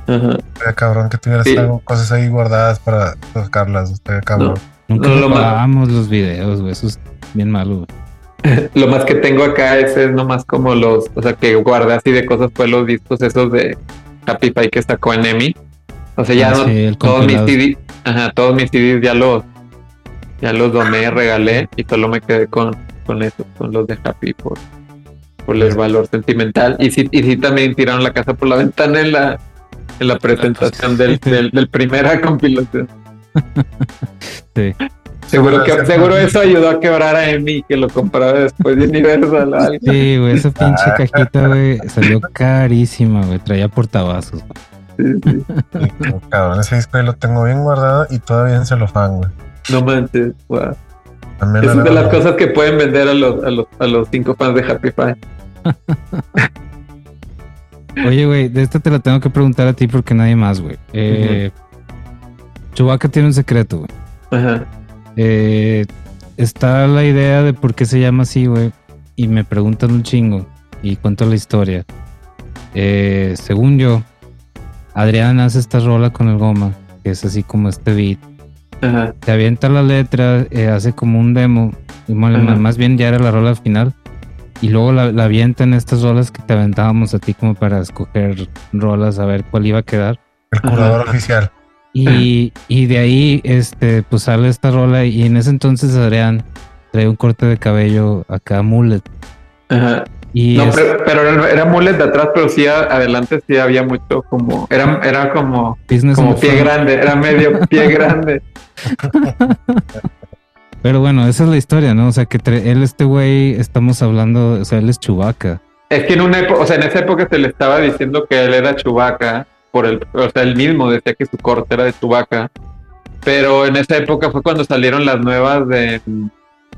Speaker 2: Ajá.
Speaker 3: Estaría cabrón que tuvieras
Speaker 2: Sí.
Speaker 3: algo, cosas ahí guardadas para sacarlas. Estaría cabrón.
Speaker 1: Nunca
Speaker 2: No, lo
Speaker 1: grabábamos los videos, güey. Eso es bien malo, güey. <laughs>
Speaker 2: Lo más que tengo acá es, es nomás como los, o sea, que guardé así de cosas fue los discos esos de Happy Pie que sacó en EMI. O sea, ya
Speaker 1: Ah,
Speaker 2: no,
Speaker 1: sí,
Speaker 2: todos mis. CDs, ajá, todos mis CDs ya los, Ya los doné, regalé y solo me quedé con, con eso, con los de Happy por, por el valor sentimental. Y sí, y sí también tiraron la casa por la ventana en la, en la presentación del, del, del primera <laughs> compilación.
Speaker 1: Sí.
Speaker 2: Seguro que seguro eso ayudó a quebrar a Emi que lo compraba después de Universal o algo.
Speaker 1: Sí, güey, esa pinche cajita, güey, salió carísima, güey. Traía portavasos.
Speaker 2: Sí, sí. <laughs>
Speaker 3: Cabrón, ese disco ahí lo tengo bien guardado y todavía en celofán, güey.
Speaker 2: No manches, wow.
Speaker 3: También
Speaker 2: es de las cosas que pueden vender a los, a los, a los cinco fans de Happy Five. <laughs>
Speaker 1: Oye, güey, de esta te la tengo que preguntar a ti porque nadie más, güey. Eh, Chewbacca tiene un secreto, güey.
Speaker 2: Ajá.
Speaker 1: Eh, está la idea de por qué se llama así, güey. Y me preguntan un chingo. Y cuento la historia. Eh, según yo, Adrián hace esta rola con el goma, que es así como este beat.
Speaker 2: Ajá.
Speaker 1: Se avienta la letra, eh, hace como un demo. Y más bien ya era la rola final. Y luego la, la avienta en estas rolas que te aventábamos a ti como para escoger rolas, a ver cuál iba a quedar.
Speaker 3: el curador
Speaker 2: Ajá.
Speaker 3: oficial.
Speaker 1: Y, y de ahí, este, pues sale esta rola. Y en ese entonces Adrián trae un corte de cabello acá, mullet.
Speaker 2: Ajá.
Speaker 1: Y
Speaker 2: No,
Speaker 1: es-
Speaker 2: pero, pero era, era mullet de atrás, pero sí adelante sí había mucho como. Era, era como,
Speaker 1: business in
Speaker 2: como pie
Speaker 1: front.
Speaker 2: grande, era medio pie <laughs> grande.
Speaker 1: Pero bueno, esa es la historia, ¿no? O sea, que él, este güey, estamos hablando, o sea, él es Chubaca.
Speaker 2: Es que en una época, o sea, en esa época se le estaba diciendo que él era Chubaca, por el, o sea, él mismo decía que su corte era de Chubaca. Pero en esa época fue cuando salieron las nuevas de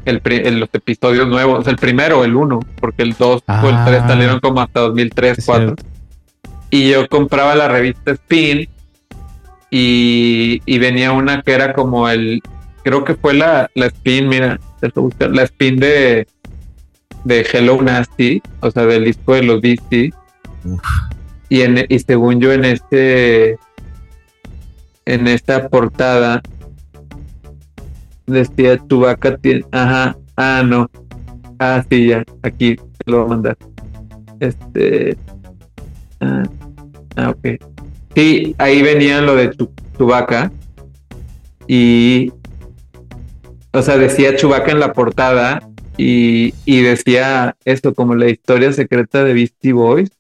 Speaker 2: el, en los episodios nuevos, el primero, el uno, porque el 2 o el
Speaker 1: Ah.
Speaker 2: 3 salieron como hasta 2003,
Speaker 1: Es
Speaker 2: 2004.
Speaker 1: cierto.
Speaker 2: y yo compraba la revista Spin y, y venía una que era como el, creo que fue la, la Spin, mira, la Spin de, de Hello Nasty, o sea, del disco de los Beastie. Y, en, y según yo en este, en esta portada decía Chewbacca tiene, ajá, ah, no, ah, sí, ya, aquí te lo voy a mandar. Este, ah, ah, ok. Sí, ahí venía lo de Chu- Chewbacca y, o sea, decía Chewbacca en la portada y, y decía esto como la historia secreta de Beastie Boys.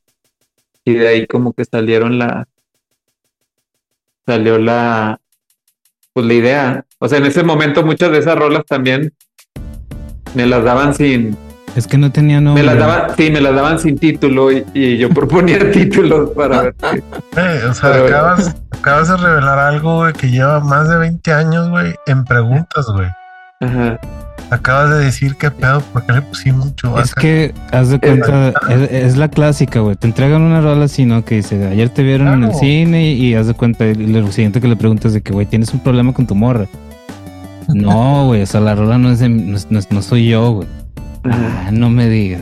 Speaker 2: Y de ahí como que salieron la salió la pues la idea o sea en ese momento muchas de esas rolas también me las daban sin
Speaker 1: Es que no tenía nombre.
Speaker 2: me las daban sí me las daban sin título y, y yo proponía <laughs> títulos para ver
Speaker 3: o sea,
Speaker 2: Pero-
Speaker 3: acabas, acabas de revelar algo, güey, que lleva más de 20 años, güey, en preguntas, güey.
Speaker 2: Ajá.
Speaker 3: Acabas de decir qué pedo, ¿por qué le pusimos Chewbacca?
Speaker 1: Es que, haz de cuenta, es, es la clásica, güey. Te entregan una rola así, ¿no? Que dice, ayer te vieron en el cine y, y haz de cuenta, y lo siguiente que le preguntas es de que, güey, tienes un problema con tu morra. No, güey, o sea, la rola no es de, no, es- no no soy yo, güey. Ah, no me digas.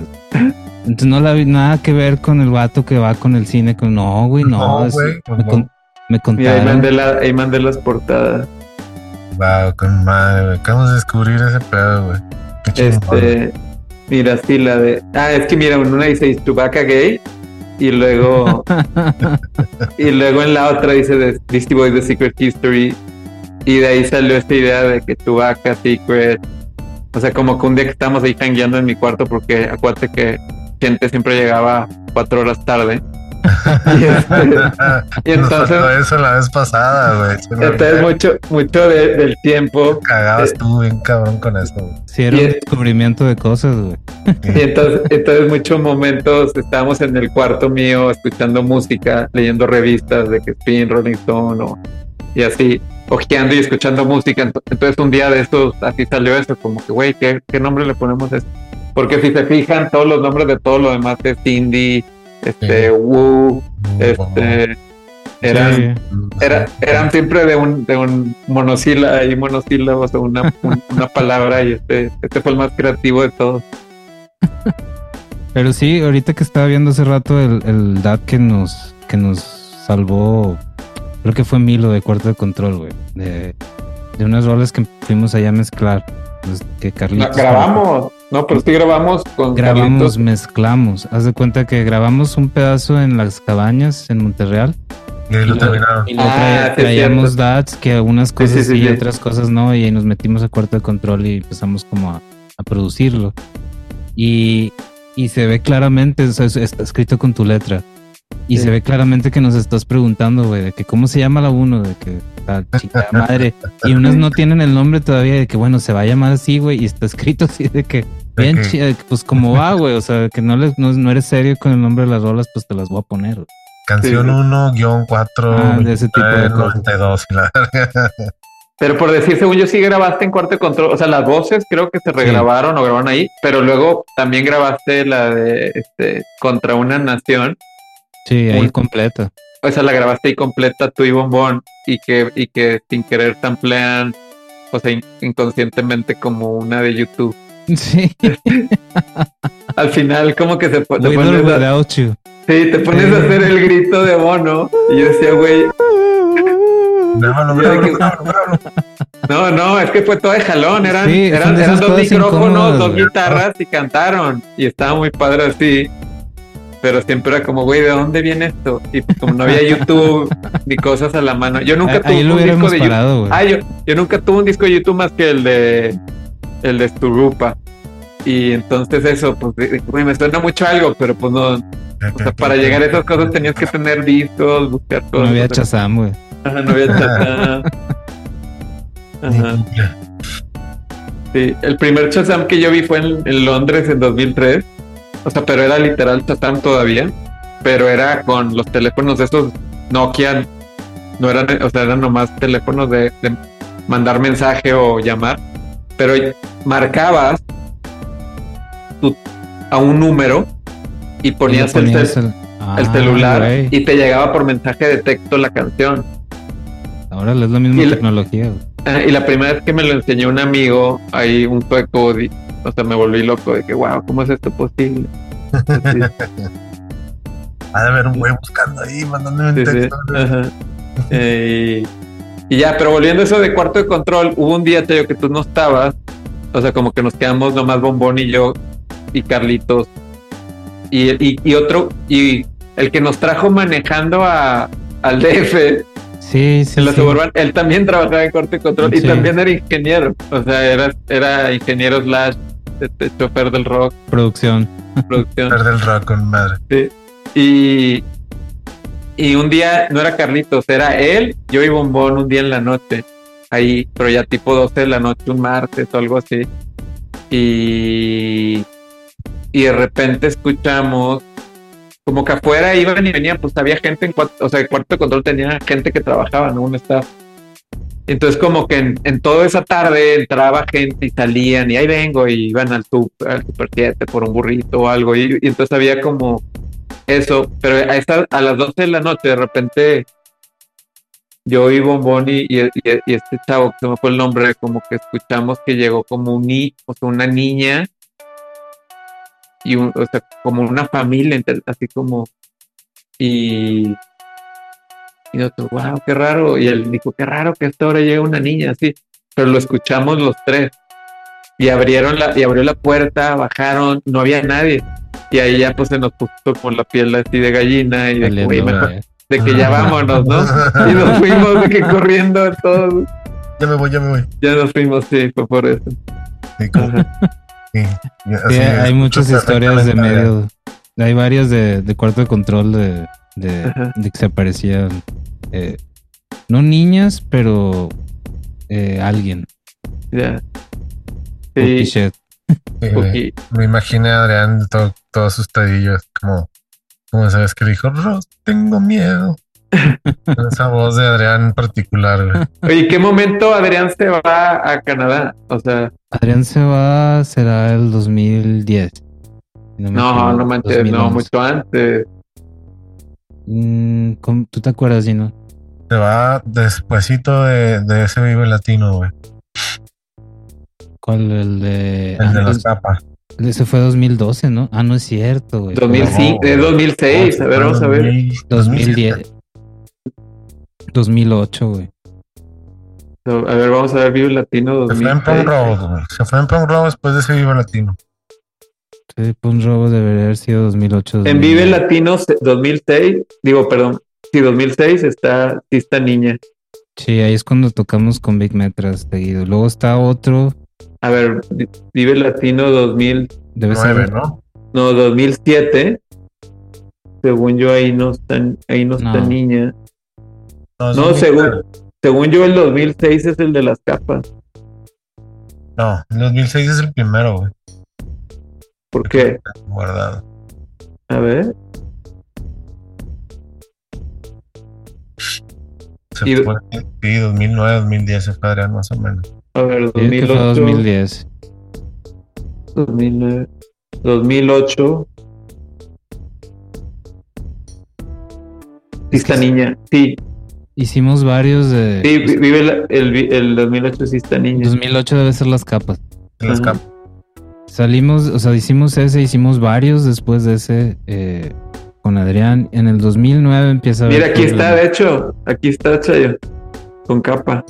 Speaker 1: Entonces no la vi nada que ver con el vato que va con el cine, con no, güey, no.
Speaker 3: No,
Speaker 1: es-
Speaker 3: güey,
Speaker 1: me,
Speaker 3: no.
Speaker 1: con- me
Speaker 2: Y ahí mandé, la- ahí mandé las portadas.
Speaker 3: Wow, con madre, güey. Acabamos de descubrir ese pedo, güey.
Speaker 2: Este, mira, sí, la de. Ah, es que mira, en una dice Chewbacca gay y luego. <laughs> y luego en la otra dice de Beastie Boys The Secret History. Y de ahí salió esta idea de que Chewbacca, Secret. O sea, como que un día que estábamos ahí hangueando en mi cuarto, porque acuérdate que gente siempre llegaba cuatro horas tarde. <laughs> y, este, y
Speaker 3: Nos
Speaker 2: entonces-
Speaker 3: faltó eso la vez pasada, güey.
Speaker 2: Entonces mucho, mucho de- del tiempo
Speaker 3: Cagabas
Speaker 2: eh,
Speaker 3: tú bien cabrón con eso, güey.
Speaker 1: Sí, era
Speaker 2: y
Speaker 1: un
Speaker 2: es-
Speaker 1: descubrimiento de cosas, güey. <laughs>
Speaker 2: Y entonces, entonces muchos momentos estábamos en el cuarto mío escuchando música, leyendo revistas de que Spin, Rolling Stone o, y así, ojeando y escuchando música. Ent- Entonces un día de estos así salió eso, como que, güey, ¿qué, ¿qué nombre le ponemos a esto? Porque si se fijan, todos los nombres de todo lo demás es Cindy, este,
Speaker 3: Sí.
Speaker 2: Wu, este, eran,
Speaker 1: Sí.
Speaker 2: era- eran siempre de un, de un monosílabo y monosílabos o una, un- una palabra y este, este fue el más creativo de todos.
Speaker 1: Pero sí, ahorita que estaba viendo hace rato el, el DAT que nos, que nos salvó, creo que fue Milo de Cuarto de Control, güey. De, de unas rolas que fuimos allá a mezclar. pues, que
Speaker 2: No,
Speaker 1: Carlitos.
Speaker 2: grabamos, no, pero sí grabamos con
Speaker 1: Grabamos,
Speaker 2: Carlitos.
Speaker 1: mezclamos. Haz de cuenta que grabamos un pedazo en las cabañas en Monterreal
Speaker 3: Y ahí lo
Speaker 1: Y
Speaker 2: Ah, sí, es
Speaker 1: traíamos. DATs que algunas cosas
Speaker 2: sí,
Speaker 1: sí,
Speaker 2: sí,
Speaker 1: y otras cosas no, y ahí nos metimos a cuarto de control y empezamos como a, a producirlo. Y, y se ve claramente, o sea, es- está escrito con tu letra. Y
Speaker 2: Sí.
Speaker 1: se ve claramente que nos estás preguntando, güey, de que cómo se llama la uno, de que la chica <laughs> madre. Y unas no tienen el nombre todavía, de que bueno, se va a llamar así, güey, y está escrito así de que, bien,
Speaker 3: que-
Speaker 1: chi- de que, pues como va, güey, o sea, que no, les, no, no eres serio con el nombre de las rolas, pues te las voy a poner. güey.
Speaker 3: Canción
Speaker 2: Sí.
Speaker 3: 1, guion 4,
Speaker 1: Ah, de ese tipo de cosas.
Speaker 3: 92 y la verga. <laughs>
Speaker 2: Pero por decir, según yo sí grabaste en cuarto de control, o sea, las voces creo que se regrabaron o grabaron ahí, pero luego también grabaste la de este contra una nación,
Speaker 1: Sí, ahí
Speaker 2: Muy-
Speaker 1: completa.
Speaker 2: o sea, la grabaste ahí completa tú y Bombón y que y que sin querer samplean, o sea, in- inconscientemente como una de YouTube. <laughs>
Speaker 1: Sí. <laughs>
Speaker 2: Al final como que se po- te pones a, sí, te pones a hacer el grito de Bono y yo decía, güey,
Speaker 3: grábalo, grábalo.
Speaker 2: no, no, es que fue todo de jalón, eran,
Speaker 1: Sí,
Speaker 2: eran, dos micrófonos, dos guitarras y cantaron y estaba muy padre así. Pero siempre era como, güey, ¿de dónde viene esto? Y como no había YouTube <laughs> ni cosas a la mano. Yo nunca tuve un disco de YouTube.
Speaker 1: parado.
Speaker 2: Ah, yo, yo nunca tuve un disco de YouTube más que el de el de Sturupa. Y entonces eso, pues, güey, me suena mucho algo, pero pues no, o sea, para llegar a esas cosas tenías que tener discos, buscar cosas.
Speaker 1: No había Chazam, güey.
Speaker 2: ajá, no había Shazam. <laughs> Ajá. Sí, el primer Shazam que yo vi fue en, en Londres en 2003. O sea, pero era literal Shazam todavía. Pero era con los teléfonos de esos Nokia. No eran, o sea, eran nomás teléfonos de, de mandar mensaje o llamar. Pero marcabas tu- a un número y ponías,
Speaker 1: Y
Speaker 2: el,
Speaker 1: el, Ah,
Speaker 2: el celular y te llegaba por mensaje de texto la canción.
Speaker 1: Ahora es la misma
Speaker 2: y
Speaker 1: tecnología,
Speaker 2: y la primera vez que me lo enseñó un amigo, ahí un sueco, o sea, me volví loco de que, wow, ¿cómo es esto posible? Así, <laughs>
Speaker 3: Ha de haber un güey buscando ahí, mandándome un
Speaker 2: sí, sí,
Speaker 3: texto.
Speaker 2: ajá. Eh, y, y ya, pero volviendo a eso de cuarto de control, hubo un día, Teo, que tú no estabas, o sea, como que nos quedamos nomás Bombón y yo y Carlitos. Y, y, y otro, y el que nos trajo manejando a, al DF,
Speaker 1: Sí, sí.
Speaker 2: en la
Speaker 1: sí.
Speaker 2: Suburban, él también trabajaba en corte y control y también era ingeniero. O sea, era, era ingeniero slash este, chofer del rock,
Speaker 1: Producción.
Speaker 2: producción.
Speaker 3: Perder el rock con madre.
Speaker 2: Y, y un día, no era Carlitos, era él, yo y Bombón un día en la noche, ahí, pero ya tipo 12 de la noche, un martes o algo así. Y, y de repente escuchamos como que afuera iban y venían, pues había gente en cuarto, o sea, el cuarto de control tenía gente que trabajaba, ¿no? Un staff. Entonces como que en, en toda esa tarde entraba gente y salían y ahí vengo y iban al super, al super 7 por un burrito o algo. Y, entonces había como eso, pero a, esta- a las 12 de la noche de repente yo y Bombón y, y- este chavo, que se me fue el nombre, como que escuchamos que llegó como un ni, o sea, una niña y un- o sea, como una familia, así como y y nosotros, wow, qué raro. Y él dijo, qué raro que a esta hora llega una niña así. Pero lo escuchamos los tres. Y abrieron la, y abrió la puerta, bajaron, no había nadie. Y ahí ya pues se nos puso como la piel así de gallina y de, que,
Speaker 1: Valiendo,
Speaker 2: "Güey, mejor-
Speaker 1: güey.
Speaker 2: de que ya vámonos, ¿no? Y nos <laughs> fuimos de que corriendo todos.
Speaker 3: Ya me voy, ya me voy.
Speaker 2: Ya nos fuimos, sí, fue por eso.
Speaker 3: Sí, sí,
Speaker 1: Sí, hay muchas historias de medio. Hay varias de, de cuarto de control de, de, de que se aparecían. Eh, no niñas, pero eh, alguien.
Speaker 2: Ya. Sí,
Speaker 3: Me imaginé a Adrián todo, todo asustadillo, como, como sabes que le dijo, Ross, tengo miedo. <laughs> Esa voz de Adrián en particular, güey.
Speaker 2: Oye, ¿qué momento Adrián se va a Canadá? O sea,
Speaker 1: Adrián se va, será el 2010. si me
Speaker 2: no,
Speaker 1: equivoco,
Speaker 2: no manches, no,
Speaker 1: 2011.
Speaker 2: mucho antes.
Speaker 1: Mm, ¿cómo- ¿Tú te acuerdas, Gino?
Speaker 3: Se va despuesito de, de ese Vive Latino, güey.
Speaker 1: ¿Cuál? El de.
Speaker 3: El
Speaker 1: ah,
Speaker 3: de las capas.
Speaker 1: ese fue 2012, ¿no? Ah, no es cierto, güey.
Speaker 2: 2005,
Speaker 3: No,
Speaker 2: de 2006, a ver, vamos a ver.
Speaker 1: 2010. 2008, güey.
Speaker 2: A ver, vamos a ver Vive Latino
Speaker 3: Se fue en Punk
Speaker 2: 2006.
Speaker 3: Road, güey. Se fue en Punk Road después de ese Vive Latino.
Speaker 1: Sí, Punk Robo debería haber sido 2008.
Speaker 2: En
Speaker 1: 2009.
Speaker 2: Vive Latino se- 2006, digo, perdón, sí, 2006 está, sí está niña.
Speaker 1: Sí, ahí es cuando tocamos con Big Metras seguido. Luego está otro,
Speaker 2: A ver, Vive Latino 2000,
Speaker 1: debe ser.
Speaker 3: ¿no?
Speaker 2: no, 2007. Según yo ahí no está, ahí no está
Speaker 1: No.
Speaker 2: niña.
Speaker 3: No, es
Speaker 2: No,
Speaker 3: 2009.
Speaker 2: según, según yo el 2006 es el de las capas.
Speaker 3: No, el 2006 es el primero, güey.
Speaker 2: ¿Por qué?
Speaker 3: Guardado.
Speaker 2: A ver.
Speaker 3: Se
Speaker 2: Y-
Speaker 3: fue, sí, 2009, 2010 se fue Adrián, más o menos.
Speaker 2: A ver,
Speaker 1: Sí, que fue
Speaker 2: 2008,
Speaker 1: 2010.
Speaker 2: 2009, 2008. Sí niña. Sí,
Speaker 1: Hicimos varios de.
Speaker 2: sí, vi- vive la- el, el 2008 sí niña.
Speaker 1: 2008 debe ser las capas.
Speaker 2: Ajá.
Speaker 3: escapa.
Speaker 1: Salimos, o sea, hicimos ese, hicimos varios después de ese eh, con Adrián. En el 2009 empieza a
Speaker 2: Mira,
Speaker 1: haber
Speaker 2: aquí está, de hecho. Aquí está, Chayo. Con capa.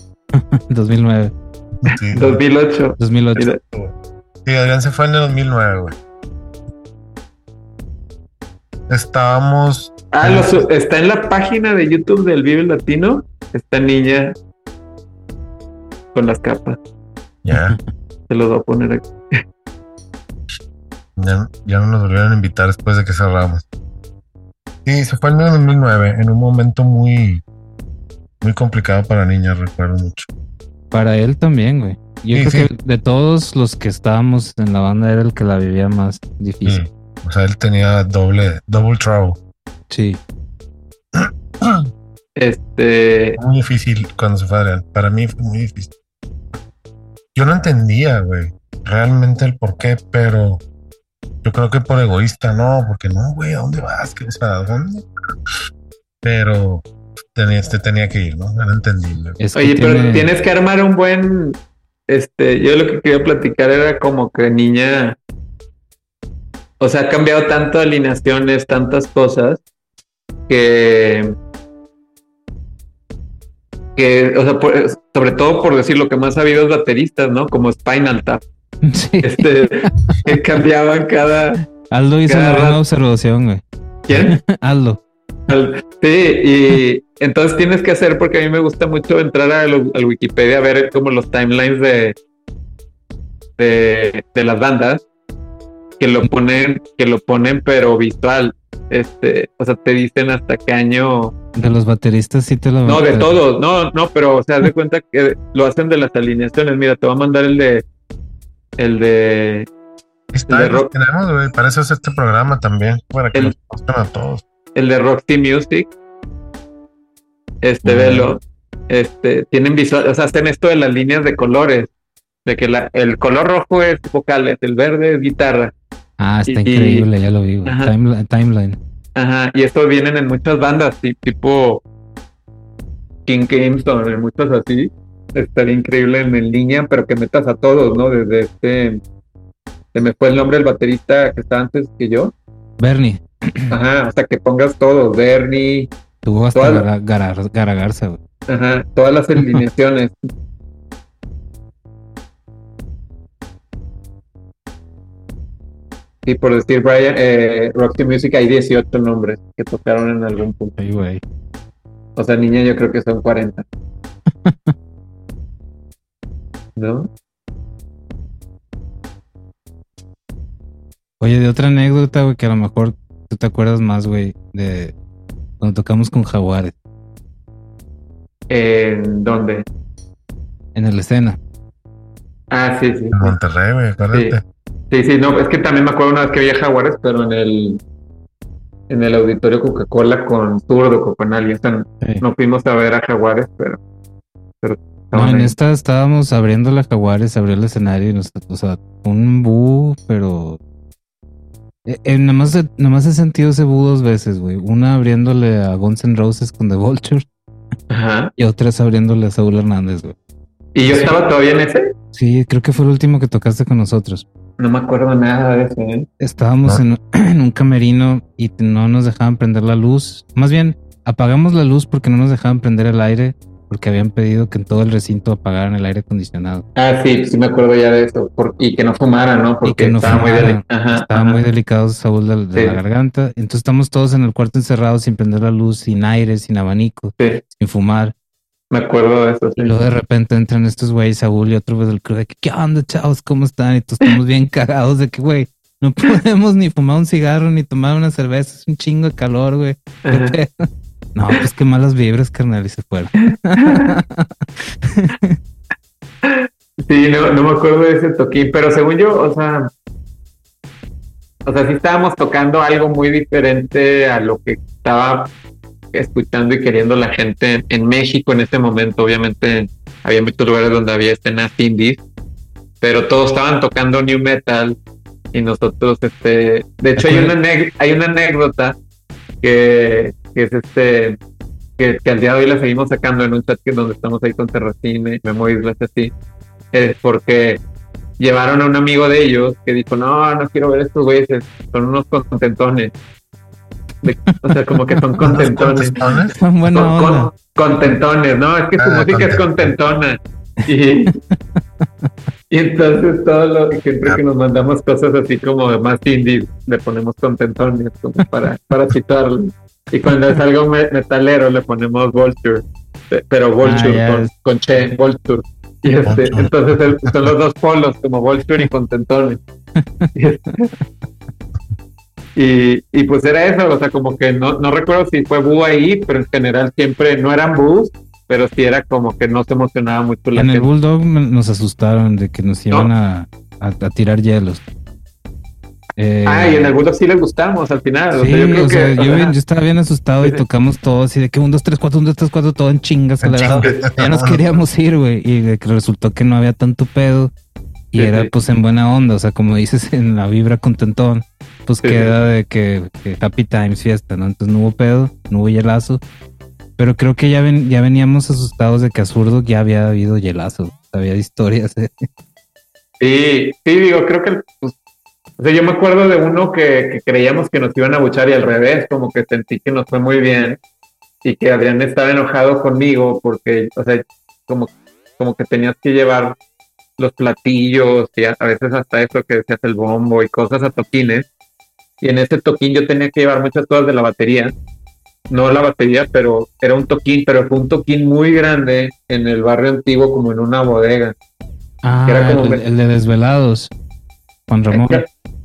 Speaker 1: 2009,
Speaker 3: Sí,
Speaker 2: 2008.
Speaker 1: 2008.
Speaker 2: Mira,
Speaker 3: Sí, Adrián se fue en el 2009, güey. Estábamos.
Speaker 2: Ah, lo su- está en la página de YouTube del Vive Latino. Esta niña con las capas.
Speaker 3: Ya,
Speaker 2: Se los voy a poner aquí. <laughs>
Speaker 3: ya, ya no nos volvieron a invitar después de que cerramos. Sí, se fue en el 2009, en un momento muy, muy complicado para niñas, recuerdo mucho.
Speaker 1: Para él también, güey. Yo
Speaker 3: Sí,
Speaker 1: creo
Speaker 3: sí.
Speaker 1: que de todos los que estábamos en la banda era el que la vivía más difícil.
Speaker 3: Sí. O sea, él tenía doble, double trouble.
Speaker 1: Sí. <clears throat>
Speaker 2: Este.
Speaker 3: Muy difícil cuando se fue Adrián. Para mí fue muy difícil. Yo no entendía, güey, realmente el por qué, pero yo creo que por egoísta, no, porque no, güey, ¿a dónde vas? ¿Qué, o sea, ¿a dónde? Pero tenía, este tenía que ir, ¿no? Era entendible.
Speaker 1: Es que
Speaker 2: Oye, pero
Speaker 1: tiene-
Speaker 2: tienes que armar un buen. Este, yo lo que quería platicar era como que niña. O sea, ha cambiado tanto alineaciones, tantas cosas, que. Que, o sea, por- sobre todo por decir lo que más ha habido es bateristas, ¿no? Como Spinal Tap. <laughs>
Speaker 1: Sí.
Speaker 2: Este, que cambiaban cada.
Speaker 1: Aldo hizo
Speaker 2: cada
Speaker 1: una buena observación, güey.
Speaker 2: ¿Quién? <laughs>
Speaker 1: Aldo.
Speaker 2: Al- Sí, y entonces tienes que hacer, porque a mí me gusta mucho entrar al, al Wikipedia a ver como los timelines de, de, de las bandas que lo ponen, que lo ponen, pero visual. Este, o sea, te dicen hasta qué año.
Speaker 1: De los bateristas sí te lo
Speaker 2: No, de todos, no, no, pero o sea, haz de <laughs> cuenta que lo hacen de las alineaciones. Mira, te voy a mandar el de el de
Speaker 3: Está,
Speaker 2: de
Speaker 3: los
Speaker 2: rock.
Speaker 3: tenemos, güey. Para eso es este programa también, para que
Speaker 2: El-
Speaker 3: los conozcan a todos.
Speaker 2: el de Roxy Music. Este, velo. Este, tienen visual, o sea, hacen esto de las líneas de colores. De que la, el color rojo es vocales, el verde es guitarra.
Speaker 1: Ah, está
Speaker 2: y-
Speaker 1: increíble, ya lo vi.
Speaker 2: Ajá.
Speaker 1: Timeline, timeline.
Speaker 2: Ajá, y esto vienen en muchas bandas, ti- tipo King Crimson, en muchas así. Estaría increíble en, en línea, pero que metas a todos, ¿no? Desde este. Se me fue el nombre del baterista que está antes que yo.
Speaker 1: Bernie,
Speaker 2: Ajá, sea, que pongas todos, Bernie,
Speaker 1: tuvo hasta
Speaker 2: Toda-
Speaker 1: Gara- güey.
Speaker 2: Ajá, todas las alineaciones. Y por decir Brian, eh, Roxy Music hay 18 nombres que tocaron en algún punto.
Speaker 1: Ay, güey.
Speaker 2: O sea, niña yo creo que son 40. <laughs> ¿No?
Speaker 1: Oye, de otra anécdota, güey, que a lo mejor tú te acuerdas más, güey, de cuando tocamos con Jaguares
Speaker 2: ¿En dónde?
Speaker 1: en la escena.
Speaker 2: Ah, sí, sí.
Speaker 3: En Monterrey, güey, acuérdate.
Speaker 2: Sí, sí, no, es que también me acuerdo una vez que había Jaguares, pero en el en el auditorio Coca-Cola con Zurdo o con alguien. O sea,
Speaker 1: Sí.
Speaker 2: no fuimos a ver a Jaguares, pero, pero
Speaker 1: No, en
Speaker 2: ahí.
Speaker 1: esta estábamos abriendo la Jaguares, abrió el escenario y nos, o sea, un bu, pero eh, eh, nada más, he- nada más he sentido ese bu dos veces, güey. Una abriéndole a Guns N' Roses con The Vulture
Speaker 2: Ajá.
Speaker 1: y otra es abriéndole a Saúl Hernández, güey.
Speaker 2: ¿Y yo estaba todavía en ese?
Speaker 1: Sí, creo que fue el último que tocaste con nosotros.
Speaker 2: No me acuerdo nada de ese. ¿eh?
Speaker 1: Estábamos en, <clears throat> en un camerino y no nos dejaban prender la luz. Más bien, apagamos la luz porque no nos dejaban prender el aire porque habían pedido que en todo el recinto apagaran el aire acondicionado.
Speaker 2: Ah, sí, sí me acuerdo ya de eso. Por- y que no fumaran, ¿no? Porque
Speaker 1: y que no
Speaker 2: estaba muy delicado. Ajá,
Speaker 1: Estaba
Speaker 2: ajá.
Speaker 1: muy delicado Saúl de, de
Speaker 2: Sí.
Speaker 1: la garganta. Entonces estamos todos en el cuarto encerrados sin prender la luz, sin aire, sin abanico,
Speaker 2: Sí,
Speaker 1: sin fumar.
Speaker 2: me acuerdo de eso. sí.
Speaker 1: Y luego de repente entran estos güeyes, Saúl y otro güey del crew de que, ¿qué onda, chavos? ¿Cómo están? Y todos estamos bien cagados de que, güey, no <laughs> podemos ni fumar un cigarro ni tomar una cerveza. Es un chingo de calor, güey. No, pues qué malas vibras, carnal, y se fueron. <laughs>
Speaker 2: Sí, no, no me acuerdo de ese toquín, pero según yo, o sea, o sea, sí estábamos tocando algo muy diferente a lo que estaba escuchando y queriendo la gente en, México en ese momento. Obviamente había muchos lugares donde había escenas indies, pero todos estaban tocando new metal y nosotros, este, de hecho hay una, hay una anécdota que, que es este, que, que al día de hoy la seguimos sacando en un chat que donde estamos ahí con Terracine, Memo Islas así, es porque llevaron a un amigo de ellos que dijo, no, no quiero ver estos güeyes, son unos contentones. De- o sea, como que son <laughs> contentones. Con-
Speaker 1: onda.
Speaker 2: contentones, ¿no? Es que su
Speaker 3: Ah,
Speaker 2: música es contentona. Y, <laughs> y entonces todo lo siempre que nos mandamos cosas así como más indie, le ponemos contentones como para, para citarlo. Y cuando es algo me- metalero le ponemos Vulture, pe- pero Vulture
Speaker 1: Ah,
Speaker 2: con, con Che, Vulture. Y este, entonces el- son los dos polos, como Vulture y contentones. Y, <laughs> este- y, y pues era eso, o sea, como que no, no recuerdo si fue Bu ahí, pero en general siempre no eran Bus, pero sí era como que no se emocionaba mucho la
Speaker 1: En el. Bulldog nos asustaron de que nos iban a, a- a tirar hielos. Eh,
Speaker 2: Ah, y en el Bulldog sí les gustamos al final. o
Speaker 1: Sí,
Speaker 2: sea, yo creo
Speaker 1: o sea,
Speaker 2: que.
Speaker 1: yo,
Speaker 2: ajá.
Speaker 1: bien- yo estaba bien asustado y tocamos todo así de que un, dos, tres, cuatro, un, dos, tres, cuatro, todo en chingas.
Speaker 3: En
Speaker 1: acelerado.
Speaker 3: chinga. <laughs>
Speaker 1: Ya nos queríamos ir, güey. Y de que resultó que no había tanto pedo. Y
Speaker 2: Sí,
Speaker 1: era
Speaker 2: sí.
Speaker 1: pues en buena onda. O sea, como dices <laughs> en la vibra contentón, pues
Speaker 2: Sí,
Speaker 1: queda de que, que Happy Times fiesta, ¿no? Entonces no hubo pedo, no hubo hielazo. Pero creo que ya, ven, ya veníamos asustados de que a Zurdo ya había habido hielazo. Había historias. ¿eh?
Speaker 2: Sí, sí, digo, creo que. pues, o sea, yo me acuerdo de uno que, que creíamos que nos iban a buchar y al revés, como que sentí que nos fue muy bien y que Adrián estaba enojado conmigo porque, o sea, como, como que tenías que llevar los platillos y a, a veces hasta eso que decías el bombo y cosas a toquines. Y en ese toquín yo tenía que llevar muchas cosas de la batería. No la batería, pero era un toquín, pero fue un toquín muy grande en el barrio antiguo, como en una bodega.
Speaker 1: Ah,
Speaker 2: Era como
Speaker 1: el,
Speaker 2: me-
Speaker 1: el de Desvelados. Juan Ramón.
Speaker 2: Es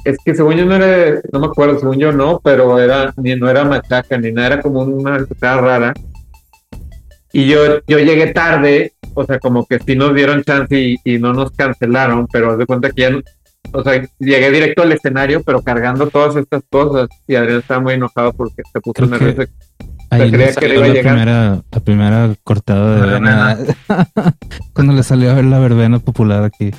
Speaker 2: que, es que según yo no era, no me acuerdo, según yo no, pero era, ni no era machaca, ni nada, era como una cosa rara. Y yo, yo llegué tarde, o sea, como que sí nos dieron chance y, y no nos cancelaron, pero haz de cuenta que ya, no- o sea, llegué directo al escenario, pero cargando todas estas cosas. Y Adrián estaba muy enojado porque se puso
Speaker 1: Creo que-
Speaker 2: nervioso.
Speaker 1: Ahí
Speaker 2: creía que le iba a
Speaker 1: la
Speaker 2: llegar.
Speaker 1: primera, la primera cortada de
Speaker 3: La <laughs>
Speaker 1: vena. Cuando le salió a ver la verbena popular aquí.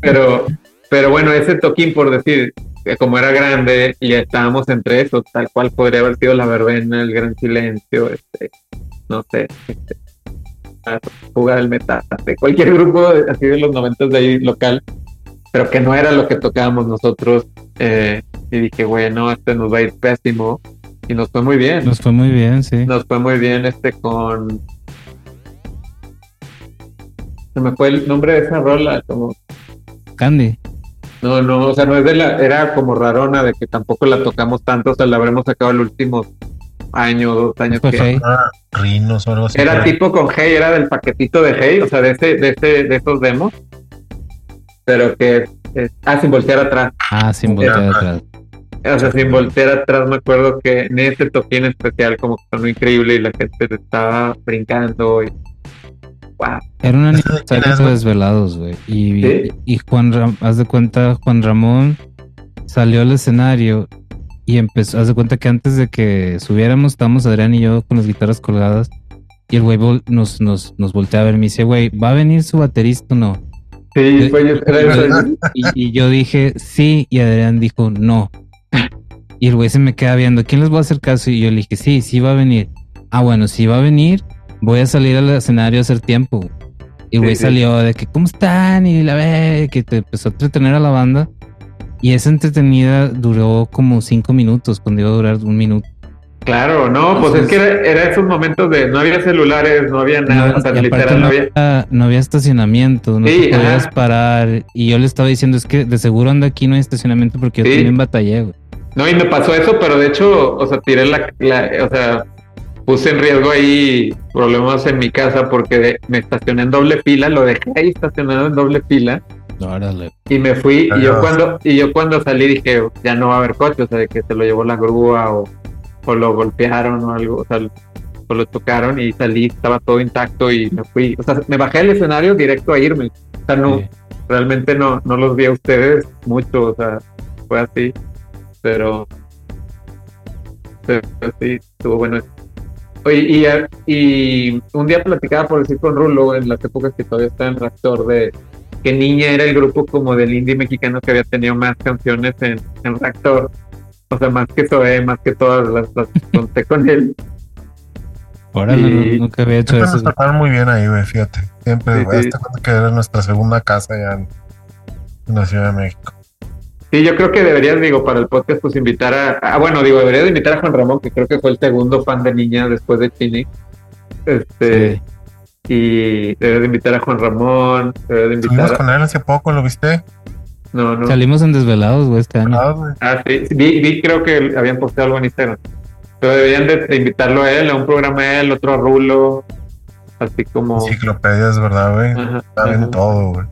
Speaker 2: Pero, pero bueno, ese toquín, por decir, que como era grande y estábamos entre eso, tal cual podría haber sido la verbena, el gran silencio, este, no sé, este, la fuga del metate, cualquier grupo de- así de los noventas de ahí local, pero que no era lo que tocábamos nosotros. eh, y dije, bueno, este nos va a ir pésimo. Y nos fue muy bien.
Speaker 1: Nos fue muy bien, sí.
Speaker 2: Nos fue muy bien este con. Se me fue el nombre de esa rola, como
Speaker 1: Candy.
Speaker 2: No, no, o sea, no es de la, era como rarona de que tampoco la tocamos tanto, o sea, la habremos sacado el último año, dos años
Speaker 1: Fue
Speaker 2: que
Speaker 1: Hey.
Speaker 3: Ah, Rinos o algo así.
Speaker 2: era tipo con Hey, era del paquetito de Hey, o sea, de ese, de ese, de esos demos, pero que es, ah, sin voltear atrás,
Speaker 1: Ah, sin voltear atrás.
Speaker 2: o sea, sin voltear atrás, me acuerdo que en ese toquín especial como que sonó increíble y la gente estaba brincando y wow,
Speaker 1: Era un <laughs>
Speaker 3: ¿Ese de
Speaker 1: aniversario de desvelados, güey. Y,
Speaker 2: Sí.
Speaker 1: y Juan Ram, haz de cuenta, Juan Ramón salió al escenario y empezó, haz de cuenta que antes de que subiéramos, estábamos Adrián y yo con las guitarras colgadas. Y el güey nos, nos, nos voltea a ver y me dice, güey, ¿va a venir su baterista o no?
Speaker 2: sí, fue, eso. <laughs>
Speaker 1: Y, y yo dije, sí, y Adrián dijo, no. Y el güey se me queda viendo, ¿quién les va a hacer caso? Y yo le dije, sí, sí va a venir. Ah, bueno, si va a venir, voy a salir al escenario a hacer tiempo. Y güey
Speaker 2: Sí,
Speaker 1: salió de que, ¿cómo están? Y la ve, que te empezó a entretener a la banda. Y esa entretenida duró como cinco minutos, cuando iba a durar un minuto.
Speaker 2: Claro, no, pues es que era, era, esos momentos de no había celulares, no había nada,
Speaker 1: No,
Speaker 2: o sea, literal,
Speaker 1: no,
Speaker 2: había.
Speaker 1: no había estacionamiento, no
Speaker 2: Sí,
Speaker 1: te podías
Speaker 2: ajá.
Speaker 1: parar. Y yo le estaba diciendo, es que de seguro anda aquí no hay estacionamiento porque yo
Speaker 2: Sí.
Speaker 1: también batallé, güey.
Speaker 2: No, y me pasó eso, pero de hecho, o sea, tiré la, la- o sea, puse en riesgo ahí problemas en mi casa porque de- me estacioné en doble fila, lo dejé ahí estacionado en doble fila
Speaker 1: Órale.
Speaker 2: y me fui y yo cuando y yo cuando salí dije ya no va a haber coche, o sea, de que se lo llevó la grúa o, o lo golpearon o algo, o sea, o lo tocaron y salí, estaba todo intacto y me fui, o sea, me bajé del escenario directo a irme, o sea, no,
Speaker 1: Sí.
Speaker 2: realmente no, no los vi a ustedes mucho, o sea, fue así, pero, pero sí, estuvo bueno. Y, y un día platicaba por decir con Rulo en las épocas que todavía estaba en Raptor de que Niña era el grupo como del indie mexicano que había tenido más canciones en, en Raptor. O sea, más que Zoe, más que todas las, las conté con él.
Speaker 1: Órale,
Speaker 2: Y-
Speaker 1: no- nunca había hecho
Speaker 3: Siempre
Speaker 1: eso.
Speaker 3: nos trataron muy bien ahí, güey, fíjate. Siempre,
Speaker 2: Sí,
Speaker 3: güey,
Speaker 2: sí.
Speaker 3: hasta cuenta que era nuestra segunda casa ya en, en la Ciudad de México.
Speaker 2: Sí, yo creo que deberías, digo, para el podcast, pues invitar a. Ah, bueno, digo, deberías invitar a Juan Ramón, que creo que fue el segundo fan de Niña después de Chini. Este.
Speaker 1: Sí.
Speaker 2: Y deberías de invitar a Juan Ramón, deberías de invitar
Speaker 3: Estuvimos
Speaker 2: a.
Speaker 3: con él hace poco, ¿lo viste?
Speaker 2: No, no.
Speaker 1: Salimos en desvelados, güey, este año.
Speaker 3: Ah.
Speaker 2: Ah, sí, vi, vi, creo que habían posteado algo en Instagram. Pero deberían de, de invitarlo a él, a un programa a él, otro a Rulo, así como...
Speaker 3: Enciclopedias, ¿verdad, güey? Saben
Speaker 2: ajá.
Speaker 3: todo, güey.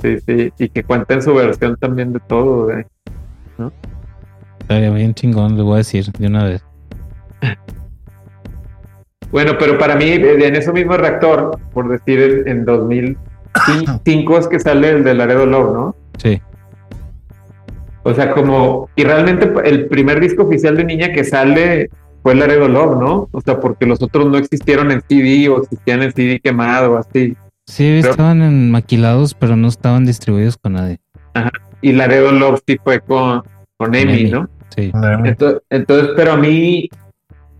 Speaker 2: Sí, sí, y que cuenten su versión también de todo, güey.
Speaker 1: Estaría bien chingón, le voy a decir de una vez. <laughs>
Speaker 2: Bueno, pero para mí, eh, en eso mismo reactor, por decir, en, en 2005 <coughs> es que sale el de Laredo Love, ¿no?
Speaker 1: Sí.
Speaker 2: O sea, como... Y realmente el primer disco oficial de Niña que sale fue Laredo Love, ¿no? O sea, porque los otros no existieron en CD o existían en CD quemado así.
Speaker 1: Sí,
Speaker 2: Pero-
Speaker 1: estaban en maquilados, pero no estaban distribuidos con nadie.
Speaker 2: y Laredo Love sí fue con, con Emi,
Speaker 1: Emi.
Speaker 2: ¿no?
Speaker 1: Sí.
Speaker 2: Entonces, entonces, pero a mí,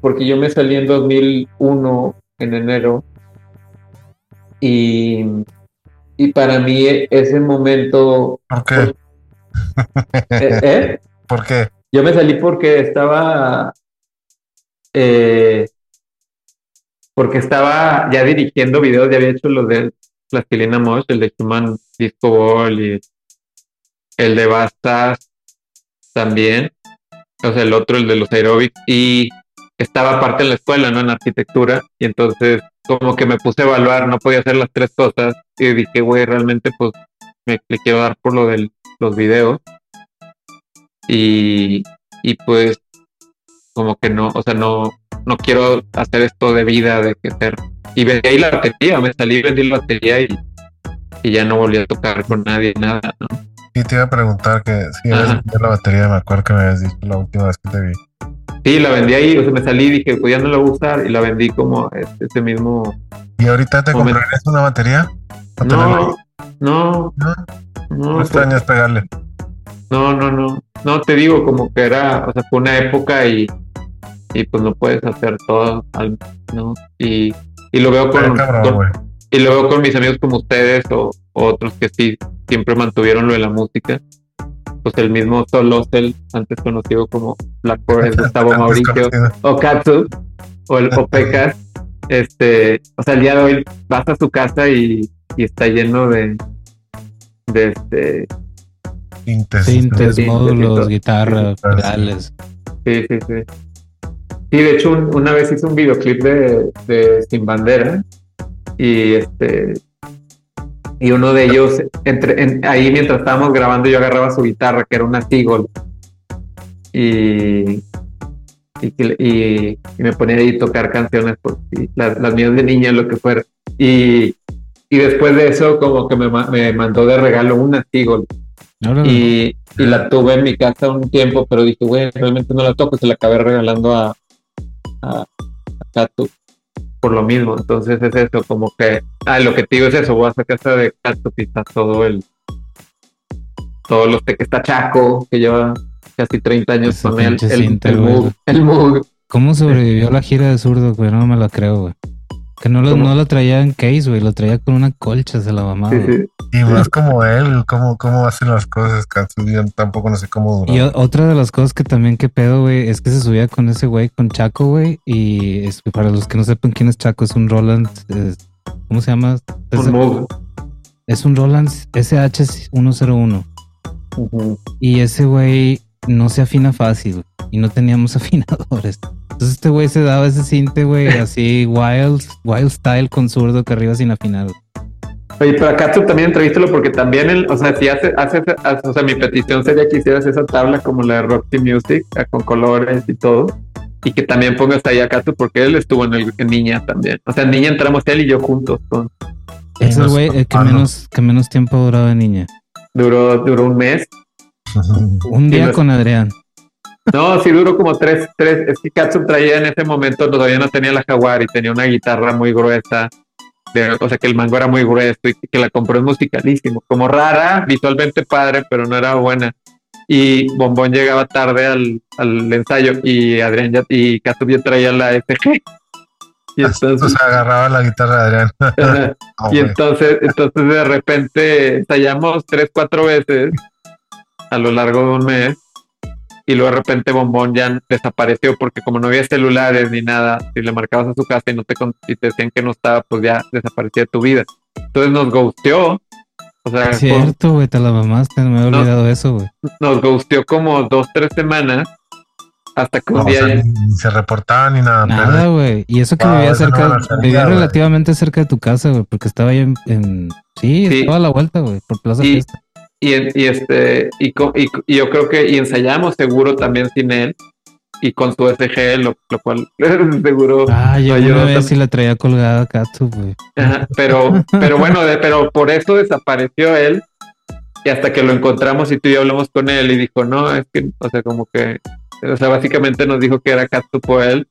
Speaker 2: porque yo me salí en 2001, en enero, y, y para mí ese momento...
Speaker 3: ¿Por qué?
Speaker 2: Pues- <laughs> ¿eh? ¿eh?
Speaker 3: ¿Por qué?
Speaker 2: Yo me salí porque estaba... eh, porque estaba ya dirigiendo videos, ya había hecho los de Plastilina Mosh, el de Human Disco Ball y el de Bastas también. O sea, el otro, el de los aerobics. Y estaba aparte en la escuela, ¿no? En arquitectura. Y entonces, como que me puse a evaluar, no podía hacer las tres cosas. Y dije, güey, realmente, pues, me le quiero dar por lo de los videos. Y, y pues, como que no, o sea, no, no quiero hacer esto de vida, de que ser. Y vendí ahí la batería, me salí, vendí la batería y, y ya no volví a tocar con nadie, nada, ¿no?
Speaker 3: Sí, te iba a preguntar que si habías vendido la batería, me acuerdo que me habías dicho la última vez que te vi.
Speaker 2: Sí, la vendí ahí, o sea, me salí y dije, pues ya no la voy a usar y la vendí como este, ese mismo.
Speaker 3: ¿Y ahorita te
Speaker 2: Momento.
Speaker 3: comprarías una batería?
Speaker 2: No, No,
Speaker 3: no,
Speaker 2: no pues,
Speaker 3: extrañas pegarle.
Speaker 2: no, no, no, no, te digo como que era, o sea, fue una época y, y pues no puedes hacer todo, al- ¿no? Y, y lo veo con,
Speaker 3: cabrón,
Speaker 2: con-
Speaker 3: güey.
Speaker 2: y lo veo con mis amigos como ustedes o, o otros que sí siempre mantuvieron lo de la música. Pues el mismo Solosel, antes conocido como Black Forest, <laughs> Gustavo Mauricio, o Katsu, o el <laughs> Opecas, este, o sea, el día de hoy vas a su casa y, y está lleno de, de este,
Speaker 3: Sintes.
Speaker 1: Módulos,
Speaker 2: sí.
Speaker 1: guitarra,
Speaker 3: Sí, sí.
Speaker 1: pedales.
Speaker 2: sí, sí, sí. Sí, de hecho, un- una vez hice un videoclip de, de Sin Bandera y este y uno de ellos entre en- ahí mientras estábamos grabando yo agarraba su guitarra que era una Seagull y y, que- y- y me ponía ahí a tocar canciones por, y las, las mías de niña lo que fuera. Y, y después de eso como que me, me mandó de regalo una Seagull. Y, y la tuve en mi casa un tiempo, pero dije, güey, realmente no la toco, se la acabé regalando a, a, Katu por lo mismo. Entonces es eso, como que, ah, lo que te digo es eso, vas a casa de Katu y está todo el, todos los que está Chaco, que lleva casi 30 años con él, el, el
Speaker 1: güey.
Speaker 2: Moog, el Moog.
Speaker 1: ¿Cómo sobrevivió la gira de zurdo, güey? No me la creo, güey. Que no lo,
Speaker 2: ¿Cómo?
Speaker 1: no lo traía en case, güey, lo traía con una colcha, se la mamaba.
Speaker 2: Sí,
Speaker 1: güey.
Speaker 2: sí.
Speaker 3: Y más como él, cómo, cómo hacen las cosas. Yo tampoco no sé cómo duró.
Speaker 1: Y otra de las cosas que también que pedo, güey, es que se subía con ese güey, con Chaco, güey. Y es- para los que no sepan quién es Chaco, es un Roland. ¿Cómo se llama? Es,
Speaker 2: Un
Speaker 1: es un Roland SH101.
Speaker 2: Ujú.
Speaker 1: Y ese güey no se afina fácil y no teníamos <laughs> afinadores. Entonces este güey se daba ese cinte, güey, <laughs> así wild, wild style con zurdo que arriba sin afinar.
Speaker 2: Oye, pero a Katsu también entrevístalo porque también él, o sea, si hace, hace, hace- o sea, mi petición sería que hicieras esa tabla como la de Roxy Music, ah, con colores y todo, y que también pongas ahí a Katsu porque él estuvo en, el, en Niña también. O sea, en Niña entramos él y yo juntos. con-
Speaker 1: Es el güey el que
Speaker 3: no.
Speaker 1: menos, que menos tiempo ha durado de niña.
Speaker 2: duró, duró un mes.
Speaker 1: Un día con Adrián.
Speaker 2: No, sí duró como tres, tres. Es que Katsu traía en ese momento, todavía no tenía la Jaguar y tenía una guitarra muy gruesa. de- o sea, que el mango era muy grueso y que la compró en musicalísimo. Como rara, visualmente padre, pero no era buena. Y Bombón llegaba tarde al, al ensayo y Adrián ya, y Katsu ya traía la FG. Y
Speaker 3: o
Speaker 2: entonces,
Speaker 3: sea, agarraba la guitarra de Adrián. <laughs> Ah,
Speaker 2: y entonces, entonces de repente ensayamos tres, cuatro veces a lo largo de un mes y luego de repente Bombón ya desapareció porque como no había celulares ni nada, si le marcabas a su casa y no te con- y te decían que no estaba, pues ya desaparecía de tu vida. Entonces nos ghosteó, o sea,
Speaker 1: Es cierto, güey, te la mamaste, no me había olvidado eso, güey.
Speaker 2: nos ghosteó como dos, tres semanas hasta que
Speaker 3: No,
Speaker 2: un
Speaker 3: o
Speaker 2: día
Speaker 3: sea, ni, ni se reportaba ni nada.
Speaker 1: Nada, güey. Y eso que
Speaker 3: Wow,
Speaker 1: vivía
Speaker 3: no
Speaker 1: cerca, vivía relativamente cerca de tu casa, güey, porque estaba ahí en, en- sí,
Speaker 2: Sí.
Speaker 1: estaba a la vuelta, güey, por Plaza
Speaker 2: Y-
Speaker 1: Fiesta.
Speaker 2: Y, este y, y- y yo creo que y ensayamos seguro también sin él y con su SG, lo, lo cual <laughs> seguro
Speaker 1: Ah, yo una vez sí la traía colgada a Katsu, güey.
Speaker 2: Pero, pero bueno, de- pero por eso desapareció él. Y hasta que lo encontramos y tú y yo hablamos con él y dijo, no, es que, o sea, como que, o sea, básicamente nos dijo que era Katsupo él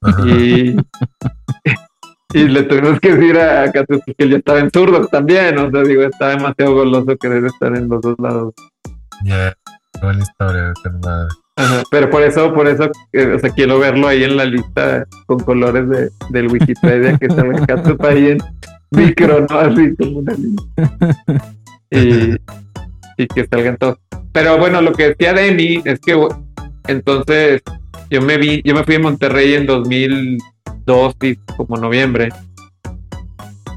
Speaker 3: Ajá.
Speaker 2: y, <laughs> Y le tuvimos que decir a, a Catus que él ya estaba en zurdo también. O sea, digo, está demasiado goloso querer estar en los dos lados.
Speaker 3: Ya, yeah, la historia de ser.
Speaker 2: Ajá, pero por eso, por eso, eh, o sea, quiero verlo ahí en la lista con colores de, del Wikipedia que está en Catus ahí en micro, ¿no? Así como una lista. <laughs> Y, y que salgan todos. Pero bueno, lo que decía de mí es que entonces yo me vi, yo me fui a Monterrey en 2000 2 como noviembre.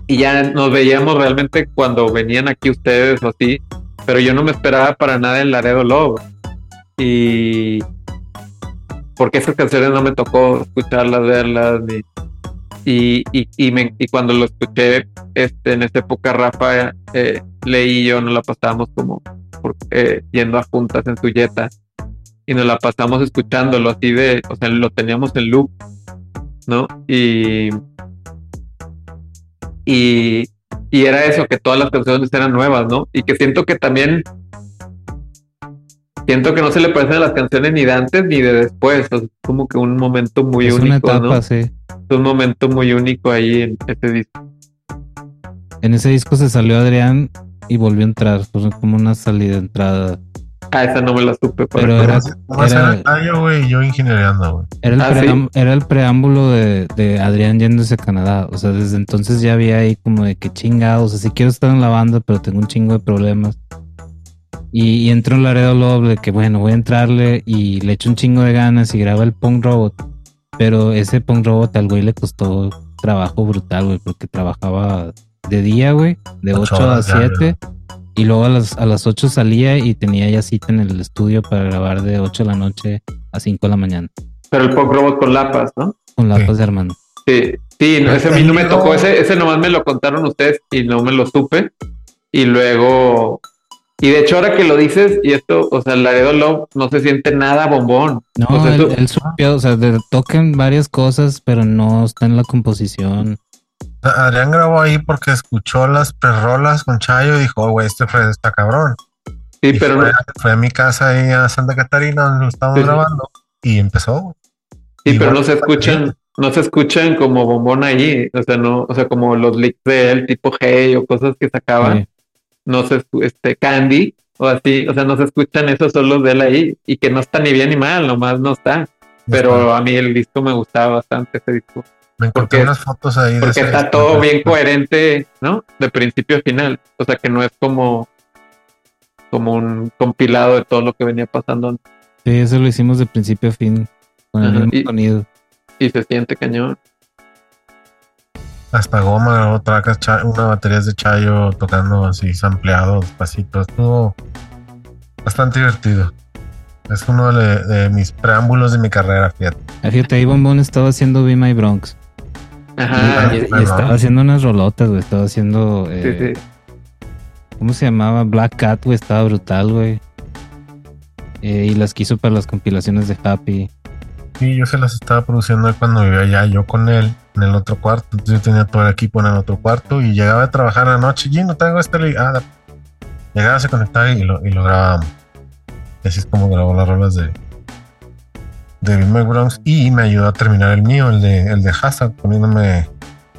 Speaker 2: Y ya nos veíamos realmente cuando venían aquí ustedes o así, pero yo no me esperaba para nada el Laredo Lobo Y porque esas canciones no me tocó escucharlas, verlas, ni, y, y, y, me, y, cuando lo escuché este, en esa época Rafa eh, Leí y yo nos la pasábamos como eh, yendo a juntas en su yeta y nos la pasamos escuchándolo así de, o sea, lo teníamos en loop ¿no? Y, y, y era eso, que todas las canciones eran nuevas, ¿no? Y que siento que también siento que no se le parecen a las canciones ni de antes ni de después. es como que un momento muy
Speaker 1: es una
Speaker 2: único,
Speaker 1: etapa,
Speaker 2: ¿no?
Speaker 1: sí.
Speaker 2: Es un momento muy único ahí en ese disco.
Speaker 1: En ese disco se salió Adrián y volvió a entrar, fue como una salida entrada.
Speaker 2: Ah, esa no me la supe.
Speaker 1: Pero era-
Speaker 3: Nomás
Speaker 1: era-
Speaker 3: era el tallo, güey, yo ingeniereando, güey.
Speaker 1: Era el,
Speaker 2: Ah,
Speaker 1: era el preámbulo de, de Adrián yéndose a Canadá. O sea, desde entonces ya había ahí como de que chingados. O sea, sí quiero estar en la banda, pero tengo un chingo de problemas. Y, y entró en Laredo Love de que bueno, voy a entrarle y le echo un chingo de ganas y graba el Punk Robot. Pero ese Punk Robot al güey le costó trabajo brutal, güey, porque trabajaba de día, güey, de
Speaker 3: Ocho
Speaker 1: 8 a
Speaker 3: horas diarias.
Speaker 1: 7. Y luego a las, a las 8 salía y tenía ya cita en el estudio para grabar de 8 de la noche a 5 de la mañana.
Speaker 2: Pero el pop robot con lapas, ¿no?
Speaker 1: Con la
Speaker 3: Sí.
Speaker 1: Armando.
Speaker 2: Sí, sí, no, ese a mí no me tocó, ese, ese nomás me lo contaron ustedes y no me lo supe. Y luego, y de hecho ahora que lo dices, y esto, o sea, Laredo Love no se siente nada bombón.
Speaker 1: No,
Speaker 2: O sea,
Speaker 1: él,
Speaker 2: eso-
Speaker 1: él supió, o sea, de- tocan varias cosas, pero no está en la composición.
Speaker 3: Adrián grabó ahí porque escuchó las perrolas con Chayo y dijo, "Oh, güey, este Fred está cabrón.
Speaker 2: Sí,
Speaker 3: Y
Speaker 2: pero no,
Speaker 3: fue, fue a mi casa ahí a Santa Catarina donde lo estábamos
Speaker 2: Sí,
Speaker 3: grabando y empezó.
Speaker 2: sí, pero
Speaker 3: igual-
Speaker 2: no se escuchan, no se escuchan como bombón ahí. O sea, no, o sea, como los leaks de él, tipo Hey o cosas que sacaban.
Speaker 1: Sí.
Speaker 2: no se este Candy o así, o sea, no se escuchan esos solos de él ahí y que no está ni bien ni mal, nomás no está. Pero a mí el disco me gustaba bastante ese disco.
Speaker 3: Me encontré
Speaker 2: Porque-
Speaker 3: unas fotos ahí de
Speaker 2: Porque
Speaker 3: ese-
Speaker 2: está todo bien coherente, ¿no? De principio a final. O sea que no es como, como un compilado de todo lo que venía pasando antes.
Speaker 1: Sí, eso lo hicimos de principio a fin, con el mismo
Speaker 2: y-
Speaker 1: sonido.
Speaker 2: y se siente cañón.
Speaker 3: Hasta goma grabó tracas, Cha- una batería de Chayo tocando así, sampleado, despacito. Estuvo bastante divertido. Es uno de, de mis preámbulos de mi carrera, fíjate.
Speaker 1: Ah, Fíjate, ahí Bombón estaba haciendo Be My Bronx.
Speaker 2: Ajá.
Speaker 1: y,
Speaker 2: y-
Speaker 1: y
Speaker 3: bueno.
Speaker 1: estaba haciendo unas rolotas, güey. Estaba haciendo. eh,
Speaker 2: sí.
Speaker 1: ¿Cómo se llamaba? Black Cat, güey. Estaba brutal, güey. Eh, y las quiso para las compilaciones de Happy.
Speaker 3: Sí, yo se las estaba produciendo cuando vivía allá, yo con él, en el otro cuarto. Entonces yo tenía todo el equipo en el otro cuarto y llegaba a trabajar en la noche. Y no tengo este. Ah, da- llegaba, se conectaba y lo, y lo grabábamos. Así es como grabó las rolas de, de Bill. Y me ayudó a terminar el mío, el de, el de Hazard, poniéndome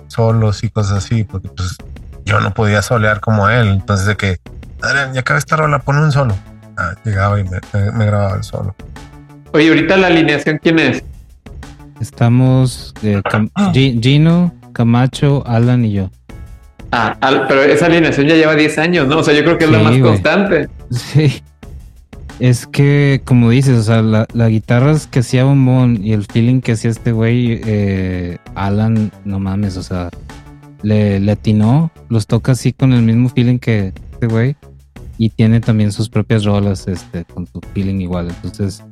Speaker 3: solos y cosas así, porque pues yo no podía solear como él. Entonces, de que, Adrián, ya acaba esta rola, pone un solo. Ah, llegaba y me, me- me grababa el solo.
Speaker 2: Oye, ahorita la alineación, ¿quién es?
Speaker 1: Estamos eh, Cam- Gi- Gino, Camacho, Alan y yo.
Speaker 2: Ah, al- pero esa alineación ya lleva 10 años, ¿no? O sea, yo creo que es la
Speaker 1: Sí,
Speaker 2: más
Speaker 1: güey.
Speaker 2: constante. <laughs>
Speaker 1: Sí. Es que, como dices, o sea, la, la guitarra que hacía Bombón y el feeling que hacía este güey, eh, Alan, no mames, o sea, le, le atinó, los toca así con el mismo feeling que este güey y tiene también sus propias rolas este, con su feeling igual. Entonces,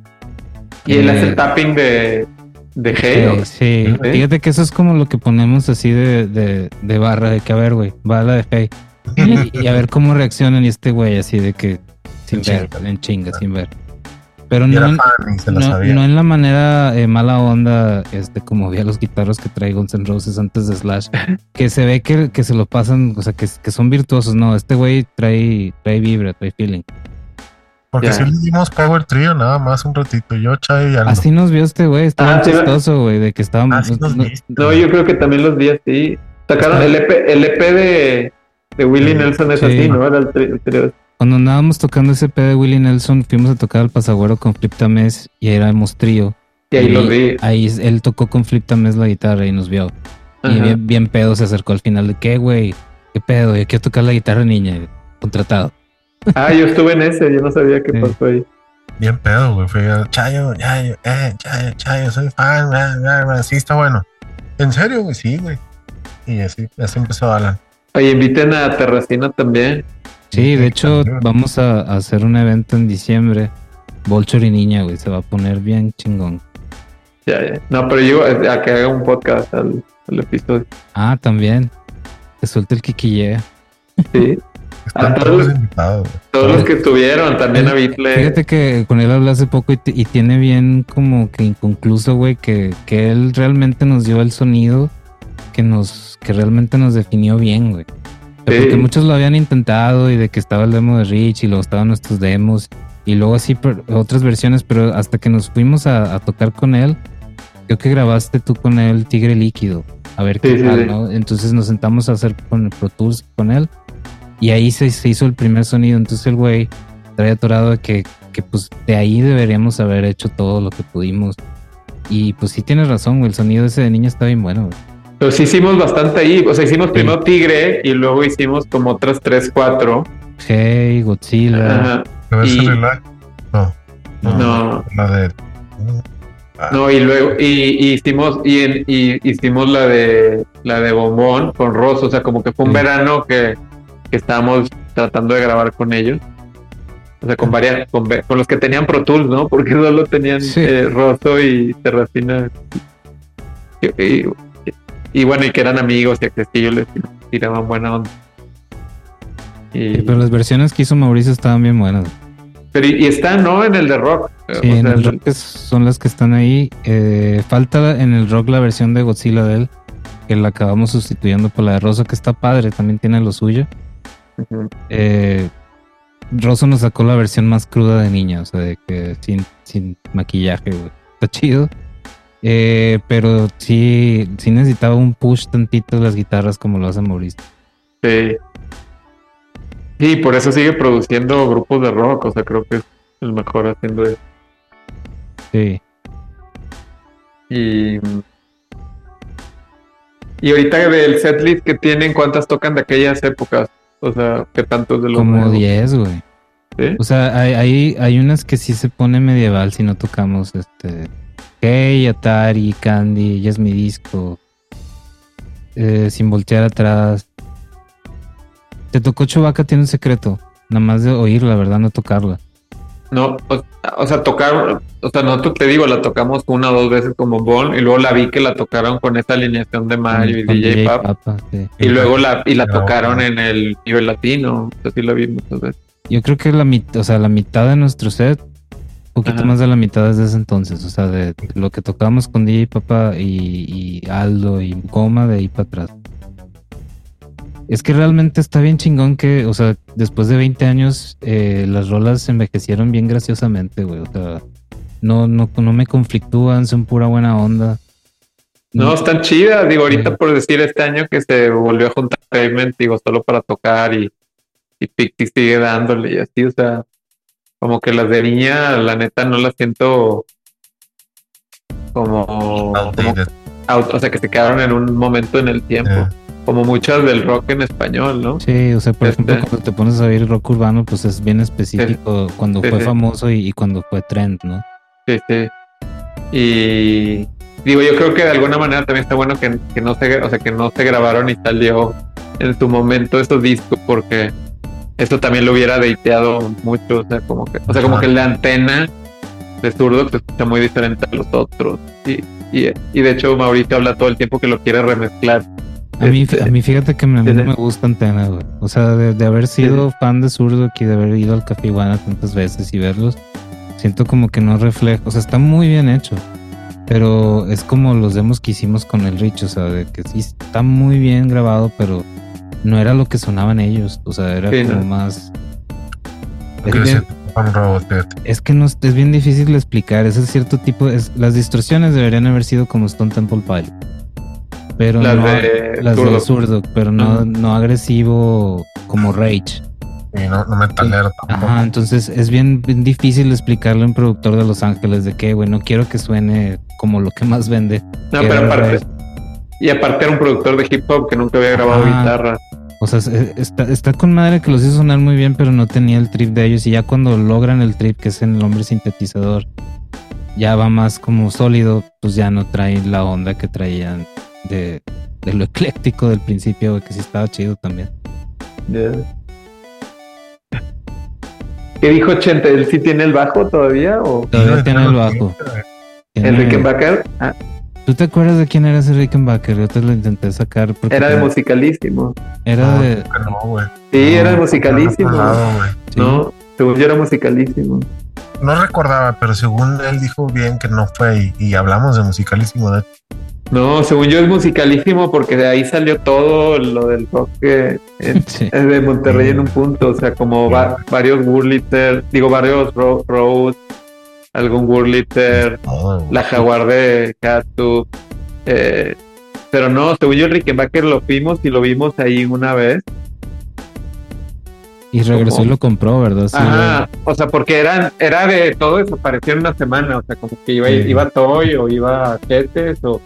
Speaker 2: Y él
Speaker 1: eh,
Speaker 2: hace tapping de, de
Speaker 1: Sí,
Speaker 2: Halo.
Speaker 1: sí.
Speaker 2: Sí.
Speaker 1: Fíjate que eso es como lo que ponemos así de, de, de barra, de que a ver, güey, bala de fe. Y, y a ver cómo reaccionan y este güey así de que sin ver, en chinga, sin ver. Pero no, en-
Speaker 3: fan
Speaker 1: no, no en la manera eh, mala onda, este, como vi a los guitarros que trae Guns N' Roses antes de Slash, <laughs> que se ve que, que se lo pasan, o sea, que, que son virtuosos. No, este güey trae, trae vibra, trae feeling.
Speaker 3: Porque
Speaker 2: Ya.
Speaker 3: si le dimos Power Trio nada más un ratito. Yo, Chay y Aldo.
Speaker 1: Así nos vio este güey, estaba
Speaker 2: Ah,
Speaker 1: chistoso, güey, de que estábamos.
Speaker 3: Así nos
Speaker 1: no-
Speaker 3: viste.
Speaker 2: No, yo creo que también los vi así. Sacaron el EP, el EP de, de Willie
Speaker 3: Sí.
Speaker 2: Nelson es
Speaker 1: Sí.
Speaker 2: así, ¿no? Era el trío.
Speaker 1: Cuando andábamos tocando ese P de Willie Nelson, fuimos a tocar al Pasagüero con Flip Tamés y éramos trío.
Speaker 2: Y ahí los vi.
Speaker 1: Ahí él tocó con Flip Tamés la guitarra y nos vio. Y bien, bien pedo se acercó al final de qué, güey, qué pedo, yo quiero tocar la guitarra niña, contratado.
Speaker 2: Ah, yo estuve en ese, yo no sabía qué
Speaker 1: Sí.
Speaker 2: pasó ahí.
Speaker 3: Bien pedo, güey. Fue Chayo, Chayo, eh, Chayo, Chayo, soy fan. bla, bla, bla. Sí, está bueno. ¿En serio, güey? Sí, güey. Y así, así empezó Alan.
Speaker 2: Oye, inviten a Terracina también.
Speaker 1: Sí, de hecho vamos a, a hacer un evento en diciembre. Bolchor y niña, güey, se va a poner bien chingón.
Speaker 2: Ya, ya. No, pero yo a que haga un podcast al, al episodio.
Speaker 1: Ah, también. Que suelte el Kikille.
Speaker 2: Sí.
Speaker 3: Están
Speaker 2: Ah,
Speaker 3: todos
Speaker 2: todos-. Todos los que estuvieron, también a Bitle.
Speaker 1: Fíjate que con él hablé hace poco y, y tiene bien como que inconcluso, güey, que, que él realmente nos dio el sonido que nos, que realmente nos definió bien, güey.
Speaker 2: Sí.
Speaker 1: Porque muchos lo habían intentado y de que estaba el demo de Rich y luego estaban nuestros demos y luego así otras versiones, pero hasta que nos fuimos a, a tocar con él, creo que grabaste tú con él Tigre Líquido. A ver qué
Speaker 2: Sí,
Speaker 1: tal,
Speaker 2: sí.
Speaker 1: ¿no? Entonces nos sentamos a hacer con el Pro Tools con él y ahí se, se hizo el primer sonido. Entonces el güey trae atorado de que, que pues de ahí deberíamos haber hecho todo lo que pudimos. Y pues sí tienes razón, güey. El sonido ese de niña está bien bueno, güey.
Speaker 2: Pero sí hicimos bastante ahí. O sea, hicimos primero Tigre y luego hicimos como otras tres, cuatro.
Speaker 1: Hey, Godzilla.
Speaker 2: Ajá.
Speaker 3: ¿Te ves
Speaker 2: Y-
Speaker 3: relax? No.
Speaker 2: No.
Speaker 3: La de. Ah,
Speaker 2: No, y luego, y, y hicimos, y, en- y hicimos la de la de bombón con Ross, o sea, como que fue un
Speaker 1: Sí.
Speaker 2: verano que, que estábamos tratando de grabar con ellos. O sea, con varias, con, con los que tenían Pro Tools, ¿no? <laughs> Porque solo tenían
Speaker 1: Sí.
Speaker 2: eh, Rosso y Terracina. Y, y- y bueno, y que eran amigos y a Crestillo les tiraban buena onda. Y,
Speaker 1: Sí, pero las versiones que hizo Mauricio estaban bien buenas.
Speaker 2: pero y, y está, ¿no? En el de rock.
Speaker 1: Sí,
Speaker 2: O
Speaker 1: en el rock son las que están ahí. Eh, falta en el rock la versión de Godzilla de él, que la acabamos sustituyendo por la de Rosso, que está padre, también tiene lo suyo.
Speaker 2: ujú.
Speaker 1: Eh, Rosso nos sacó la versión más cruda de niña, o sea, de que sin, sin maquillaje, güey. Está chido. Eh, pero sí, sí necesitaba un push tantito las guitarras como lo hace Mauricio.
Speaker 2: Sí. Sí, por eso sigue produciendo grupos de rock, o sea, creo que es el mejor haciendo eso.
Speaker 1: Sí.
Speaker 2: Y, Y ahorita del setlist que tienen, ¿cuántas tocan de aquellas épocas? O sea, ¿qué tantos de los
Speaker 1: Como
Speaker 2: nuevos?
Speaker 1: 10, güey.
Speaker 2: ¿Sí?
Speaker 1: O sea, hay, hay, hay unas que sí se pone medieval si no tocamos este. Hey, Atari, Candy, ya es mi disco. Eh, sin voltear atrás. Te tocó Chewbacca tiene un secreto. Nada más de oír, la verdad, no tocarla.
Speaker 2: No, o, o sea, tocar, o sea, nosotros te digo, la tocamos una o dos veces como Bon y luego la vi que la tocaron con esta alineación de Mario y DJ Pap.
Speaker 1: Papa, sí.
Speaker 2: Y luego la, y la
Speaker 3: No,
Speaker 2: tocaron
Speaker 3: no.
Speaker 2: en el nivel latino. Así la vi muchas veces.
Speaker 1: Yo creo que la mitad, o sea, la mitad de nuestro set, poquito
Speaker 2: Ajá.
Speaker 1: más de la mitad desde ese entonces. O sea, de lo que tocábamos con DJ Papa y, y Aldo y Goma de ahí para atrás. Es que realmente está bien chingón que, o sea, después de 20 años, eh, las rolas se envejecieron bien graciosamente, güey. O sea, no, no, no me conflictúan, son pura buena onda.
Speaker 2: No, están chidas. Digo, ahorita por decir este año que se volvió a juntar Pavement, digo, solo para tocar y, y Picti sigue dándole y así, o sea, como que las de niña, la neta, no las siento como, como
Speaker 3: Outdated.
Speaker 2: out- o sea, que se quedaron en un momento en el tiempo, como muchas del rock en español, ¿no?
Speaker 1: Sí, o sea, por
Speaker 2: Este-
Speaker 1: ejemplo, cuando te pones a oír rock urbano, pues es bien específico cuando
Speaker 2: Sí,
Speaker 1: fue
Speaker 2: sí.
Speaker 1: famoso y, y cuando fue trend, ¿no?
Speaker 2: Sí, sí. Y digo, yo creo que de alguna manera también está bueno que, que no se, o sea, que no se grabaron y salió en su momento esos discos porque eso también lo hubiera deiteado mucho, o sea, como que, o sea, como que la antena de zurdo se escucha muy diferente a los otros. Y, y, y de hecho Mauricio habla todo el tiempo que lo quiere remezclar.
Speaker 1: A mí,
Speaker 2: Este,
Speaker 1: a mí fíjate que a mí no me gusta Antena, güey. O sea, de, de haber sido fan de Zurdo y de haber ido al Café Iguana tantas veces y verlos, siento como que no refleja. O sea, está muy bien hecho. Pero es como los demos que hicimos con el Rich, o sea, de que sí está muy bien grabado, pero no era lo que sonaban ellos. O sea, era
Speaker 2: Sí,
Speaker 1: como
Speaker 2: no.
Speaker 1: más. Es, bien- que no, es bien difícil de explicar. Ese cierto tipo. Es, las distorsiones deberían haber sido como Stone Temple Pilot. Pero
Speaker 2: Las
Speaker 1: no,
Speaker 2: de
Speaker 1: las
Speaker 2: Zurdo.
Speaker 1: de Zurdo, pero no, agresivo como Rage.
Speaker 3: Y no, no metalero tampoco.
Speaker 1: Ajá, entonces es bien, bien difícil explicarle a un productor de Los Ángeles de que, güey, no quiero que suene como lo que más vende.
Speaker 2: No, pero aparte, y aparte era un productor de hip hop que nunca había grabado
Speaker 1: Ajá.
Speaker 2: guitarra.
Speaker 1: O sea, es- está, está con madre que los hizo sonar muy bien, pero no tenía el trip de ellos. Y ya cuando logran el trip, que es en el hombre sintetizador, ya va más como sólido, pues ya no trae la onda que traían de, de lo ecléctico del principio, güey, que sí estaba chido también.
Speaker 2: ¿Qué dijo Chente? ¿Él sí tiene el bajo todavía? ¿O
Speaker 1: Todavía
Speaker 3: Sí,
Speaker 1: tiene el bajo. Tiene-
Speaker 2: el Rickenbacker? Ah,
Speaker 1: ¿Tú te acuerdas de quién era ese Rickenbacker? Yo te lo intenté sacar porque
Speaker 2: era de musicalísimo.
Speaker 1: era
Speaker 3: No,
Speaker 1: de
Speaker 3: que no, güey.
Speaker 2: Sí,
Speaker 1: No,
Speaker 2: era de musicalísimo.
Speaker 3: No, no, güey.
Speaker 1: sí.
Speaker 2: No, según yo era musicalísimo.
Speaker 3: No recordaba, pero según él dijo bien que no fue y, y hablamos de musicalísimo. De
Speaker 2: No, según yo es musicalísimo porque de ahí salió todo lo del rock que es, <laughs>
Speaker 1: Sí.
Speaker 2: es de Monterrey en un punto. O sea, como va- varios Wurlitzer, digo, varios Ro- Rhodes, algún Wurlitzer,
Speaker 3: todo, güey.
Speaker 2: la Jaguar de Catu. Eh, pero no, según yo el Rickenbacker lo fuimos y lo vimos ahí una vez.
Speaker 1: Y regresó
Speaker 2: ¿Cómo?
Speaker 1: y lo compró, ¿verdad? Sí,
Speaker 2: Ajá, o sea, porque eran, era de todo desapareció en una semana, o sea, como que iba,
Speaker 1: Sí.
Speaker 2: iba Toy o iba Chetes o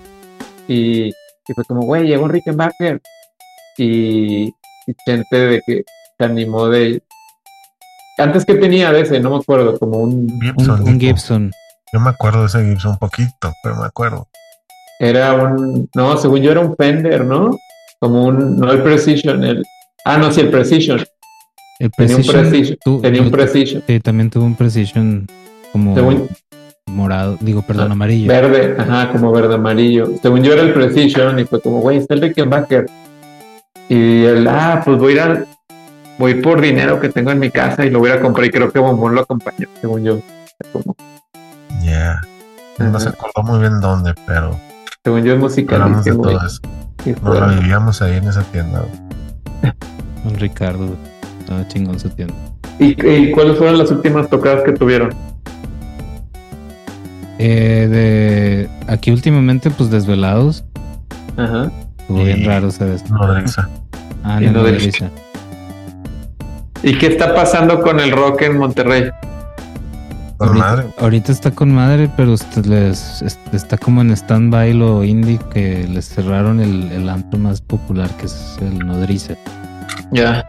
Speaker 2: y, y fue como, güey, llegó un Rickenbacker y, y gente de que se animó de antes que tenía de ese, no me acuerdo, como un
Speaker 3: Gibson.
Speaker 1: un. Gibson.
Speaker 3: Yo me acuerdo de ese Gibson un poquito, pero me acuerdo.
Speaker 2: era un no, según yo era un Fender, ¿no? Como un no el Precision, el ah no, sí el Precision,
Speaker 1: El
Speaker 2: tenía un
Speaker 1: Precision.
Speaker 2: Tenía un Precision,
Speaker 1: Sí, también tuvo un Precision como
Speaker 2: según
Speaker 1: morado, digo, perdón,
Speaker 2: Ah,
Speaker 1: amarillo.
Speaker 2: Verde, ajá, como verde amarillo. Según yo era el Precision y fue como, güey, está el Rickenbacker. Y él, ah, pues voy a ir a- voy por dinero que tengo en mi casa y lo voy a ir a comprar y creo que Bombón lo acompañó, según yo. Como,
Speaker 3: Ya. No
Speaker 2: Ajá.
Speaker 3: se acordó muy bien dónde, pero
Speaker 2: según yo es
Speaker 3: hablamos de todo eso.
Speaker 2: Y
Speaker 3: Nos la vivíamos ahí en esa tienda. <laughs>
Speaker 1: Un Ricardo. Estaba chingón su tienda.
Speaker 2: ¿Y, y cuáles fueron las últimas tocadas que tuvieron?
Speaker 1: Eh, de aquí últimamente, pues desvelados.
Speaker 2: Ajá.
Speaker 1: Estuvo bien raro, ¿sabes?
Speaker 3: Nodriza.
Speaker 1: Ah, no,
Speaker 2: no
Speaker 1: no, Nodriza.
Speaker 2: ¿Y qué está pasando con el rock en Monterrey?
Speaker 3: Con
Speaker 1: ahorita,
Speaker 3: madre.
Speaker 1: ahorita está con madre, pero les, está como en stand-by lo indie que les cerraron el, el antro más popular que es el Nodriza.
Speaker 2: Ya.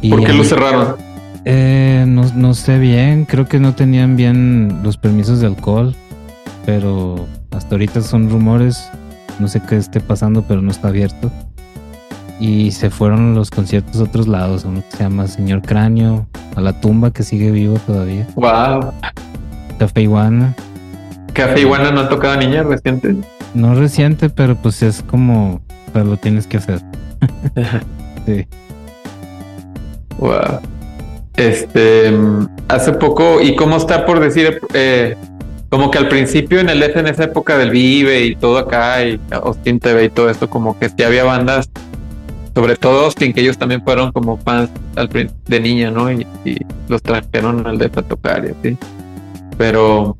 Speaker 1: Y
Speaker 2: ¿Por qué
Speaker 1: ahí-
Speaker 2: lo cerraron?
Speaker 1: Eh, no, no sé bien, creo que no tenían bien los permisos de alcohol, pero hasta ahorita son rumores, no sé qué esté pasando, pero no está abierto. Y se fueron los conciertos a otros lados, uno que se llama Señor Cráneo, a la tumba que sigue vivo todavía,
Speaker 2: Wow.
Speaker 1: Café Iguana,
Speaker 2: Café Iguana no ha tocado niña reciente.
Speaker 1: no reciente, pero pues es como, pero lo tienes que hacer. <laughs> Sí.
Speaker 2: Wow. Este, mm, hace poco, ¿y cómo está por decir? eh, como que al principio en el F, en esa época del Vive y todo acá, y Austin TV y todo esto, como que sí había bandas, sobre todo Austin, que ellos también fueron como fans de niña, ¿no? Y, los trajeron al DF a tocar y así. Pero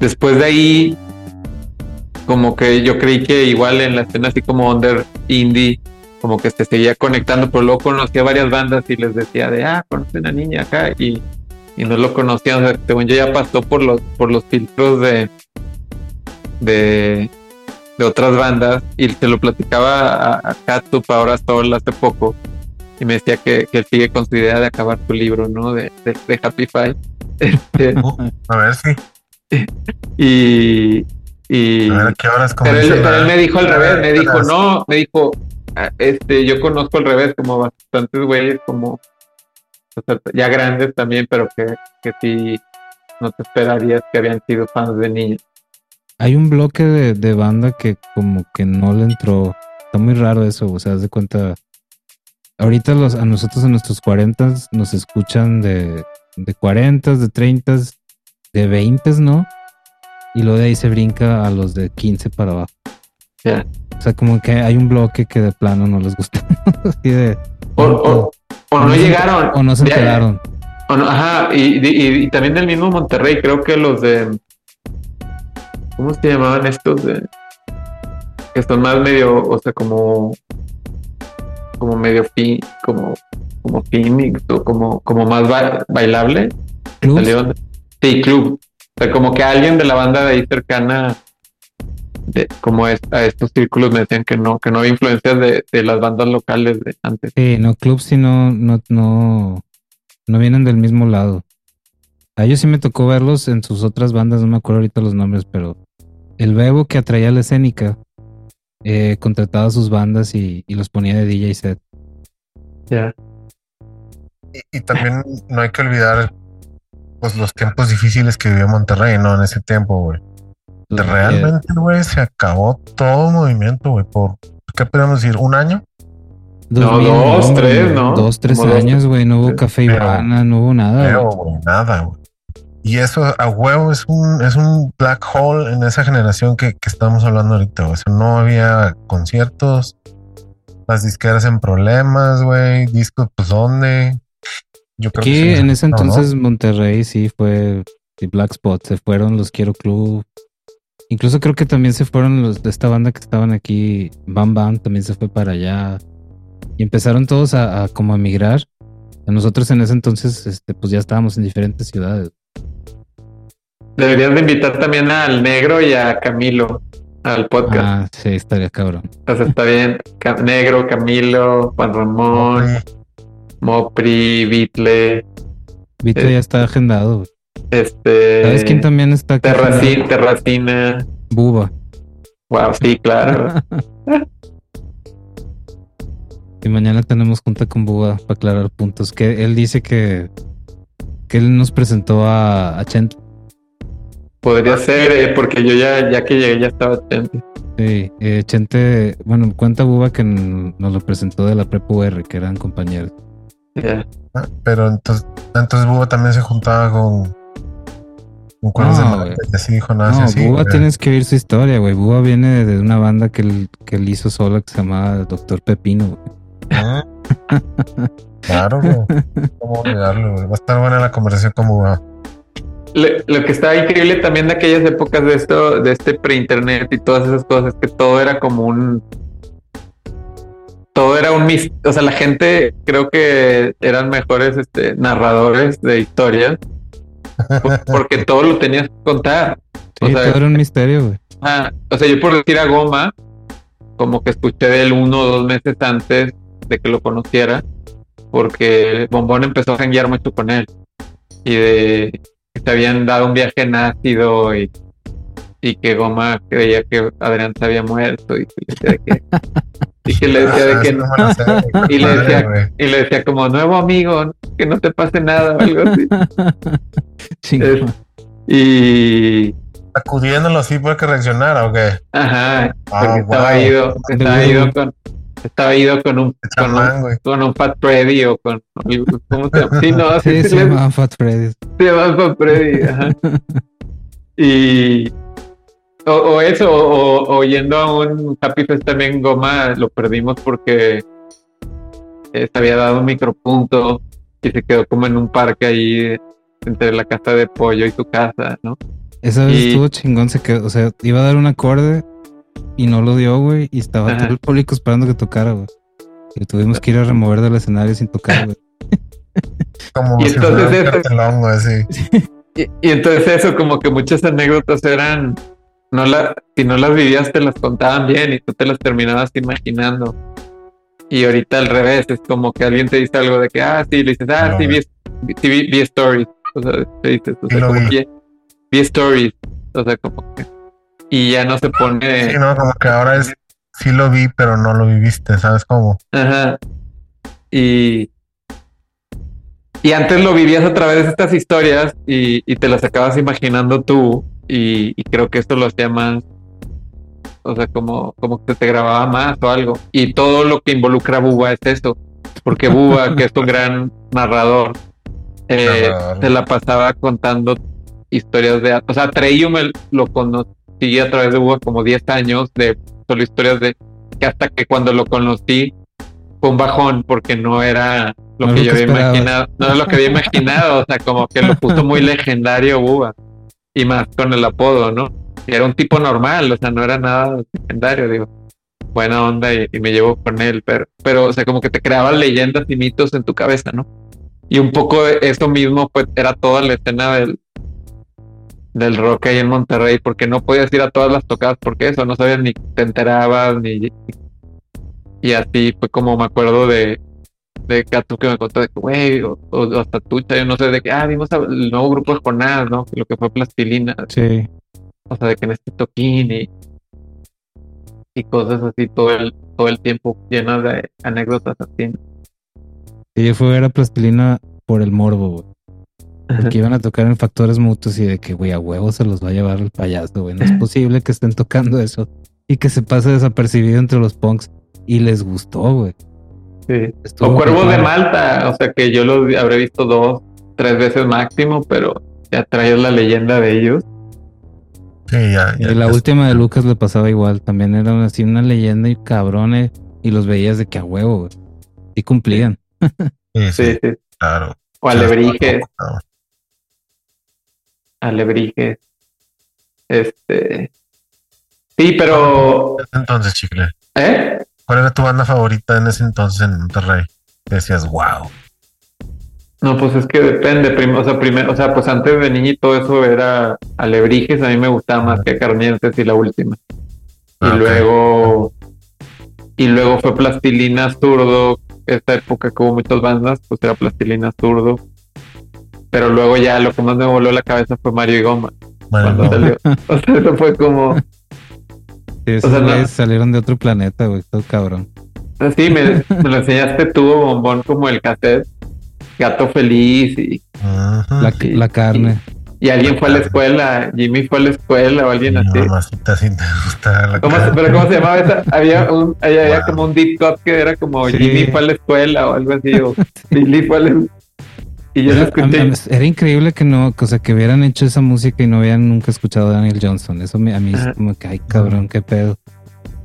Speaker 2: después de ahí, como que yo creí que igual en la escena así como under indie, como que se seguía conectando, pero luego conocía varias bandas y les decía de, ah, conoce una niña acá y, no lo conocían, según yo ya pasó por los, por los filtros de, de, de otras bandas y se lo platicaba a, Katsup ahora Sol hace poco y me decía que, que él sigue con su idea de acabar su libro, ¿no? De, de, de Happy Five. <laughs> Este, <laughs>
Speaker 3: A ver si.
Speaker 2: y, y,
Speaker 3: A ver a qué horas
Speaker 2: pero él, pero me dijo al revés, me dijo, no, me dijo, ah, este, yo conozco al revés, como bastantes güeyes, como o sea, ya grandes también, pero que, que sí no te esperarías que habían sido fans de niños.
Speaker 1: Hay un bloque de, de banda que como que no le entró. Está muy raro eso, o sea, haz de cuenta. Ahorita los, a nosotros en nuestros 40 nos escuchan de, de 40, de 30, de 20, ¿no? Y luego de ahí se brinca a los de 15 para abajo. O sea, como que hay un bloque que de plano no les gusta. <laughs> Así de,
Speaker 2: O, o, o no llegaron.
Speaker 1: O no se enteraron.
Speaker 2: o no- ajá, y, y- y también del mismo Monterrey, creo que los de. ¿Cómo se llamaban estos de.? Que son más medio, o sea, como. Como medio fin, como. Como Phoenix o como, como más ba- bailable. Salieron- Sí, club. O sea, como que alguien de la banda de ahí cercana, de, como es- a estos círculos, me decían que no, que no había influencias de, de las bandas locales de antes.
Speaker 1: Sí, no, clubs sí no, no, no, no vienen del mismo lado. A ellos sí me tocó verlos en sus otras bandas, no me acuerdo ahorita los nombres, pero el Bebo que atraía a la escénica eh, contrataba sus bandas y, y los ponía de DJ set.
Speaker 2: Ya.
Speaker 3: Y, y también no hay que olvidar pues los tiempos difíciles que vivió Monterrey, ¿no? En ese tiempo, güey. Realmente, güey, se acabó todo movimiento, güey, por, ¿qué podemos decir? ¿Un año?
Speaker 2: No,
Speaker 1: 2000,
Speaker 2: dos, tres, ¿no?
Speaker 1: Dos, tres
Speaker 2: Como
Speaker 1: años, güey, no hubo café Iguana, no hubo nada.
Speaker 3: Pero,
Speaker 1: güey,
Speaker 3: nada, güey. Y eso a huevo es un, es un black hole en esa generación que, que estamos hablando ahorita. O sea, no había conciertos, las disqueras en problemas, güey, discos, pues dónde. Yo creo
Speaker 1: Aquí
Speaker 3: que sí,
Speaker 1: en ese
Speaker 3: no, ¿no?
Speaker 1: entonces Monterrey sí fue sí, Black Spot, se fueron los Quiero Club. Incluso creo que también se fueron los de esta banda que estaban aquí, Bam Bam también se fue para allá. Y empezaron todos a, a como a migrar. A nosotros en ese entonces, este, pues ya estábamos en diferentes ciudades.
Speaker 2: Deberías de invitar también al negro y a Camilo al podcast.
Speaker 1: Ah, sí, estaría cabrón.
Speaker 2: O sea, está bien. Negro, Camilo, Juan Ramón, Mopri, Bitle,
Speaker 1: Vito
Speaker 2: Eh,
Speaker 1: ya está agendado.
Speaker 2: este.
Speaker 1: ¿Sabes quién también está aquí
Speaker 2: Terracina,
Speaker 1: agendado?
Speaker 2: Terracina.
Speaker 1: Buba.
Speaker 2: Wow, sí, claro. <laughs>
Speaker 1: Y mañana tenemos junta con Buba para aclarar puntos. Que él dice que, que él nos presentó a, a Chent.
Speaker 2: Podría ser, eh, porque yo ya, ya que llegué ya estaba atento.
Speaker 1: Sí, eh, Chente, bueno, cuenta Buba que nos lo presentó de la Prepa UR, que eran compañeros.
Speaker 3: Ah, Pero entonces, entonces Buba también se juntaba con,
Speaker 1: No,
Speaker 3: de así dijo nada
Speaker 1: No,
Speaker 3: así.
Speaker 1: Buba
Speaker 3: güey.
Speaker 1: tienes que oír su historia, güey. Buba viene de una banda que él, que él hizo sola que se llamaba Doctor Pepino. güey.
Speaker 3: Ah, Claro, güey. ¿Cómo olvidarlo, güey? Va a estar buena la conversación con Buba.
Speaker 2: Lo, lo que estaba increíble también de aquellas épocas de esto, de este pre-internet y todas esas cosas, que todo era como un. Todo era un mis, o sea, la gente creo que eran mejores este, narradores de historias por- <laughs> porque todo lo tenías que contar.
Speaker 1: Sí,
Speaker 2: O sea,
Speaker 1: todo era un misterio, güey.
Speaker 2: Ah, o sea, yo por decir a Goma, como que escuché de él uno o dos meses antes de que lo conociera, porque Bombón empezó a janguear mucho con él. Y de que se habían dado un viaje en ácido y, y que Goma creía que Adrián se había muerto y que le decía de que, y que le decía de que <laughs> y le decía,
Speaker 3: güey.
Speaker 2: y le decía como nuevo amigo, que no te pase nada o algo así. <laughs> Y
Speaker 3: Acudiéndolo así porque reaccionara o qué.
Speaker 2: ajá,
Speaker 3: Ah,
Speaker 2: porque estaba ido, estaba ido con, estaba ido con un, con un, con Fat Freddy o con ¿cómo? Sí, no, <laughs>
Speaker 1: Sí,
Speaker 2: se
Speaker 1: llamaban Fat Freddy's.
Speaker 2: se llama Fat Freddy, ajá. <laughs> Y o, o eso, o, o yendo a un Happy Fest también Goma lo perdimos porque eh, se había dado un micropunto y se quedó como en un parque ahí entre la casa de pollo y su casa, ¿no?
Speaker 1: Esa vez
Speaker 2: Y-
Speaker 1: estuvo chingón, se quedó, o sea, iba a dar un acorde y no lo dio, güey, y estaba
Speaker 2: Ajá.
Speaker 1: todo el público esperando que tocara, güey. Y tuvimos que ir a remover del escenario sin tocar, güey. <laughs>
Speaker 3: Como
Speaker 2: Y
Speaker 3: si
Speaker 2: entonces
Speaker 3: fuera un cartelón, güey.
Speaker 2: Y, y entonces eso, como que muchas anécdotas eran, no la, si no las vivías te las contaban bien y tú te las terminabas imaginando. Y ahorita al revés, es como que alguien te dice algo de que, ah, sí, le dices, ah, sí, vi,
Speaker 3: vi.
Speaker 2: sí, vi, vi stories. O sea, te dices, o sea, como
Speaker 3: vi.
Speaker 2: que vi stories. O sea, como que. Y ya no se pone.
Speaker 3: Sí, no, como que ahora es, sí lo vi, pero no lo viviste, ¿sabes cómo?
Speaker 2: Ajá. Y. Y antes lo vivías a través de estas historias y, y te las acabas imaginando tú. Y, y creo que esto lo hacía más. O sea, como, como que te grababa más o algo. Y todo lo que involucra a Buba es eso. Porque Buba, que es un gran narrador, eh, se la pasaba contando historias de. O sea, Treillo me lo conocí a través de Buba como 10 años de solo historias de. Que hasta que cuando lo conocí fue un bajón porque no era lo
Speaker 1: No
Speaker 2: que yo había imaginado. No era lo que había imaginado. O sea, como que lo puso muy legendario Buba. Y más con el apodo, ¿no? Era un tipo normal, o sea, no era nada legendario, digo. Buena onda y, y me llevo con él, pero, pero, o sea, como que te creaban leyendas y mitos en tu cabeza, ¿no? Y un poco de eso mismo pues, era toda la escena del, del rock ahí en Monterrey, porque no podías ir a todas las tocadas, porque eso, no sabías ni te enterabas, ni... Y así fue como me acuerdo de, de Catu que me contó de que, güey, o, o hasta tú, yo no sé, de que, ah, vimos el nuevo grupo de Jonás, ¿no? Lo que fue Plastilina,
Speaker 1: Sí.
Speaker 2: o sea, de que en este toquín y, y cosas así todo el, todo el tiempo llenas de anécdotas así.
Speaker 1: Y yo fui a ver a Plastilina por el morbo, güey. Porque iban a tocar en factores mutuos y de que, güey, a huevo se los va a llevar el payaso, güey. No es <laughs> posible que estén tocando eso y que se pase desapercibido entre los punks. Y les gustó, güey.
Speaker 2: Sí.
Speaker 1: Estuvo
Speaker 2: O Cuervos de. Malta, o sea que yo los habré visto dos, tres veces máximo, pero ya traes la leyenda de ellos.
Speaker 3: Sí, ya.
Speaker 1: Y
Speaker 3: ya
Speaker 1: la
Speaker 3: ya-
Speaker 1: última de Lucas le pasaba igual. También era así una leyenda y cabrones. Y los veías de que a huevo, güey. Y cumplían.
Speaker 3: Sí, sí,
Speaker 2: Sí, sí.
Speaker 3: claro.
Speaker 2: O Alebrijes, Alebrijes. Este. Sí, pero.
Speaker 3: Entonces, chicle,
Speaker 2: ¿Eh?
Speaker 3: ¿cuál era tu banda favorita en ese entonces en Monterrey? Decías, wow.
Speaker 2: No, pues es que depende. o sea, primero, o sea, pues antes de todo eso era Alebrijes. A mí me gustaba más que Carnientes y la última. Y
Speaker 3: Ah,
Speaker 2: luego. Y luego fue Plastilina Zurdo. Esta época que hubo muchas bandas, pues era Plastilina Zurdo. Pero luego ya lo que más me voló la cabeza fue Mario y Goma.
Speaker 3: Mario
Speaker 2: Cuando
Speaker 3: Goma.
Speaker 2: salió. O sea, eso fue como.
Speaker 1: Sí, esos
Speaker 2: O sea, no-
Speaker 1: salieron de otro planeta, güey. Todo cabrón.
Speaker 2: Sí, me, me lo enseñaste tú, bombón, como el cassette. Gato feliz y.
Speaker 1: La, carne.
Speaker 2: y alguien fue a la escuela. Jimmy fue a la escuela o alguien
Speaker 3: Mi
Speaker 2: así.
Speaker 3: mamacita, sí te gusta la
Speaker 2: ¿Cómo se-
Speaker 3: cara.
Speaker 2: pero ¿cómo se llamaba esa? Había, un, había, había
Speaker 3: Wow.
Speaker 2: como un deep cut que era como
Speaker 1: Sí.
Speaker 2: Jimmy fue a la escuela o algo así, o <laughs> Billy fue a la Y yo lo
Speaker 1: Era, a increíble que no, o sea, que hubieran hecho esa música y no habían nunca escuchado a Daniel Johnson. Eso me- a mí es como que, ay, cabrón, qué pedo.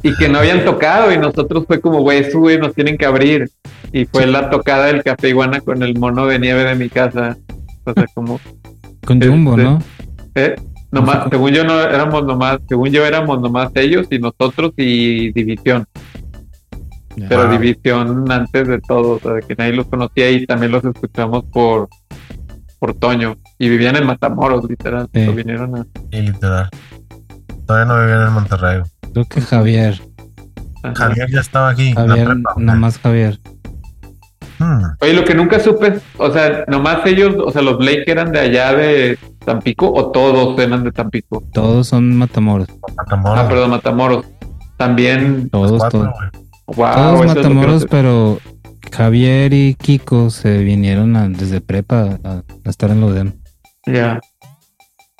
Speaker 2: Y que no habían tocado y nosotros fue como, güey, güey, nos tienen que abrir. Y fue la tocada del Café Iguana con el mono de nieve de mi casa. O sea, como,
Speaker 1: Con
Speaker 2: Este-
Speaker 1: Jumbo, ¿no?
Speaker 2: ¿eh? Nomás, según yo no éramos nomás, según yo éramos nomás ellos y nosotros y División. Pero
Speaker 3: Wow.
Speaker 2: División antes de todo, o sea, de que nadie los conocía y también los escuchamos por, por Toño. Y vivían en Matamoros, literal.
Speaker 1: Sí.
Speaker 2: Vinieron a.
Speaker 3: Y literal. Todavía no vivían en Monterrey.
Speaker 1: Creo que Javier.
Speaker 2: Ajá.
Speaker 3: Javier ya estaba aquí.
Speaker 1: Javier,
Speaker 3: prepa,
Speaker 1: nada más Javier.
Speaker 3: Hmm.
Speaker 2: Oye, lo que nunca supe, o sea, nomás ellos, o sea, los Blake eran de allá de Tampico o todos eran de Tampico.
Speaker 1: Todos son Matamoros.
Speaker 3: Matamoros.
Speaker 2: Ah, perdón, Matamoros. También,
Speaker 1: Todos,
Speaker 3: Cuatro,
Speaker 1: todos.
Speaker 2: Wow.
Speaker 1: Todos Matamoros, pero Javier y Kiko se vinieron a- desde prepa a, a estar en lo de
Speaker 2: Ya.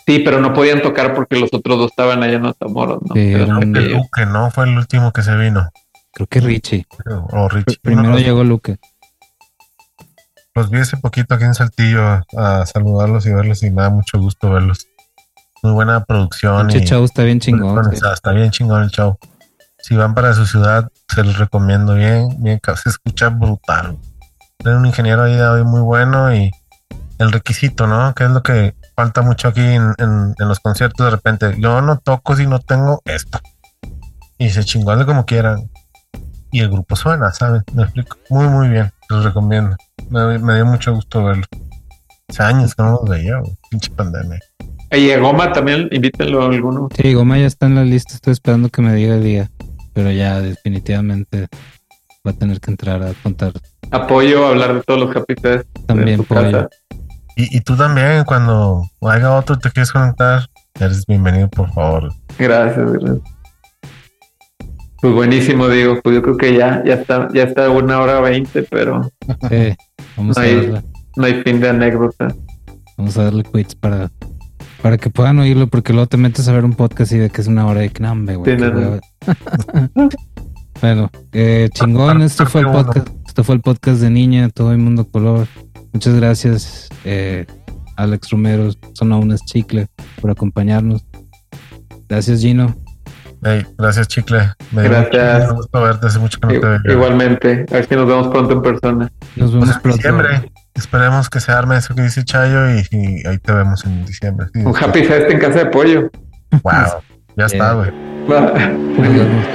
Speaker 2: Sí, pero no podían tocar porque los otros dos estaban allá en Matamoros, ¿no?
Speaker 1: Sí,
Speaker 2: Pero
Speaker 1: eran-
Speaker 2: no,
Speaker 3: Que
Speaker 2: que-
Speaker 3: Luque, no fue el último que se vino.
Speaker 1: Creo que Richie.
Speaker 3: O Richie.
Speaker 1: Primero
Speaker 3: No,
Speaker 1: llegó Luque.
Speaker 3: los vi hace poquito aquí en Saltillo a, a saludarlos y verlos y me da mucho gusto verlos. Muy buena producción.
Speaker 1: Pinche
Speaker 3: y
Speaker 1: chavo está bien chingón.
Speaker 3: Bueno,
Speaker 1: sí.
Speaker 3: está, está bien chingón el show. Si van para su ciudad, se los recomiendo bien. bien se escucha brutal. Tiene un ingeniero ahí de audio muy bueno y el requisito, ¿no? Que es lo que falta mucho aquí en, en- en los conciertos de repente. Yo no toco si no tengo esto. Y se chingón como quieran. Y el grupo suena, ¿sabes? Me explico. Muy, muy bien. Los recomiendo. Me, me dio mucho gusto verlo. Hace años que no los veía, güey. Pinche pandemia.
Speaker 2: Y a Goma también, invítenlo a alguno.
Speaker 1: Sí, Goma ya está en la lista. Estoy esperando que me diga el día. Pero ya definitivamente va a tener que entrar a contar
Speaker 2: Apoyo a hablar de todos los capítulos.
Speaker 1: también
Speaker 2: casa.
Speaker 3: Y, y tú también, cuando haya otro te quieres conectar, eres bienvenido, por favor.
Speaker 2: Gracias, gracias. Pues buenísimo, digo, pues yo creo que ya, ya está, ya está una hora veinte, pero
Speaker 1: Sí, vamos a
Speaker 2: Ahí.
Speaker 1: darle,
Speaker 2: no hay fin de anécdota.
Speaker 1: vamos a darle quits para, para que puedan oírlo, porque luego te metes a ver un podcast y de que es una hora de que no, hombre, güey.
Speaker 2: Sí, <laughs>
Speaker 1: bueno, eh, chingón, esto fue el podcast, esto fue el podcast de niña, todo el mundo color. Muchas gracias, eh, Alex Romero, son aún es chicle, por acompañarnos. Gracias, Gino.
Speaker 3: Hey, gracias, Chicle. Me
Speaker 2: Gracias.
Speaker 3: gusto verte. Hace mucho que no te veía.
Speaker 2: Igualmente, a ver si nos vemos pronto en persona.
Speaker 1: Nos
Speaker 3: Pues
Speaker 1: vemos
Speaker 3: en
Speaker 1: pronto.
Speaker 3: diciembre. Esperemos que se arme eso que dice Chayo y, y ahí te vemos en diciembre. Sí,
Speaker 2: Un happy fest en casa de pollo.
Speaker 3: Wow. <laughs> Ya está, güey.
Speaker 1: Nos vemos.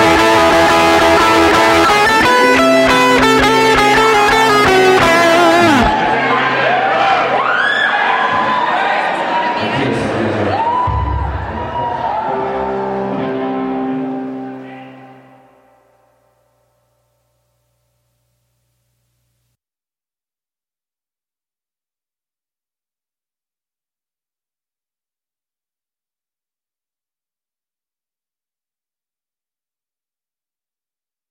Speaker 1: <laughs>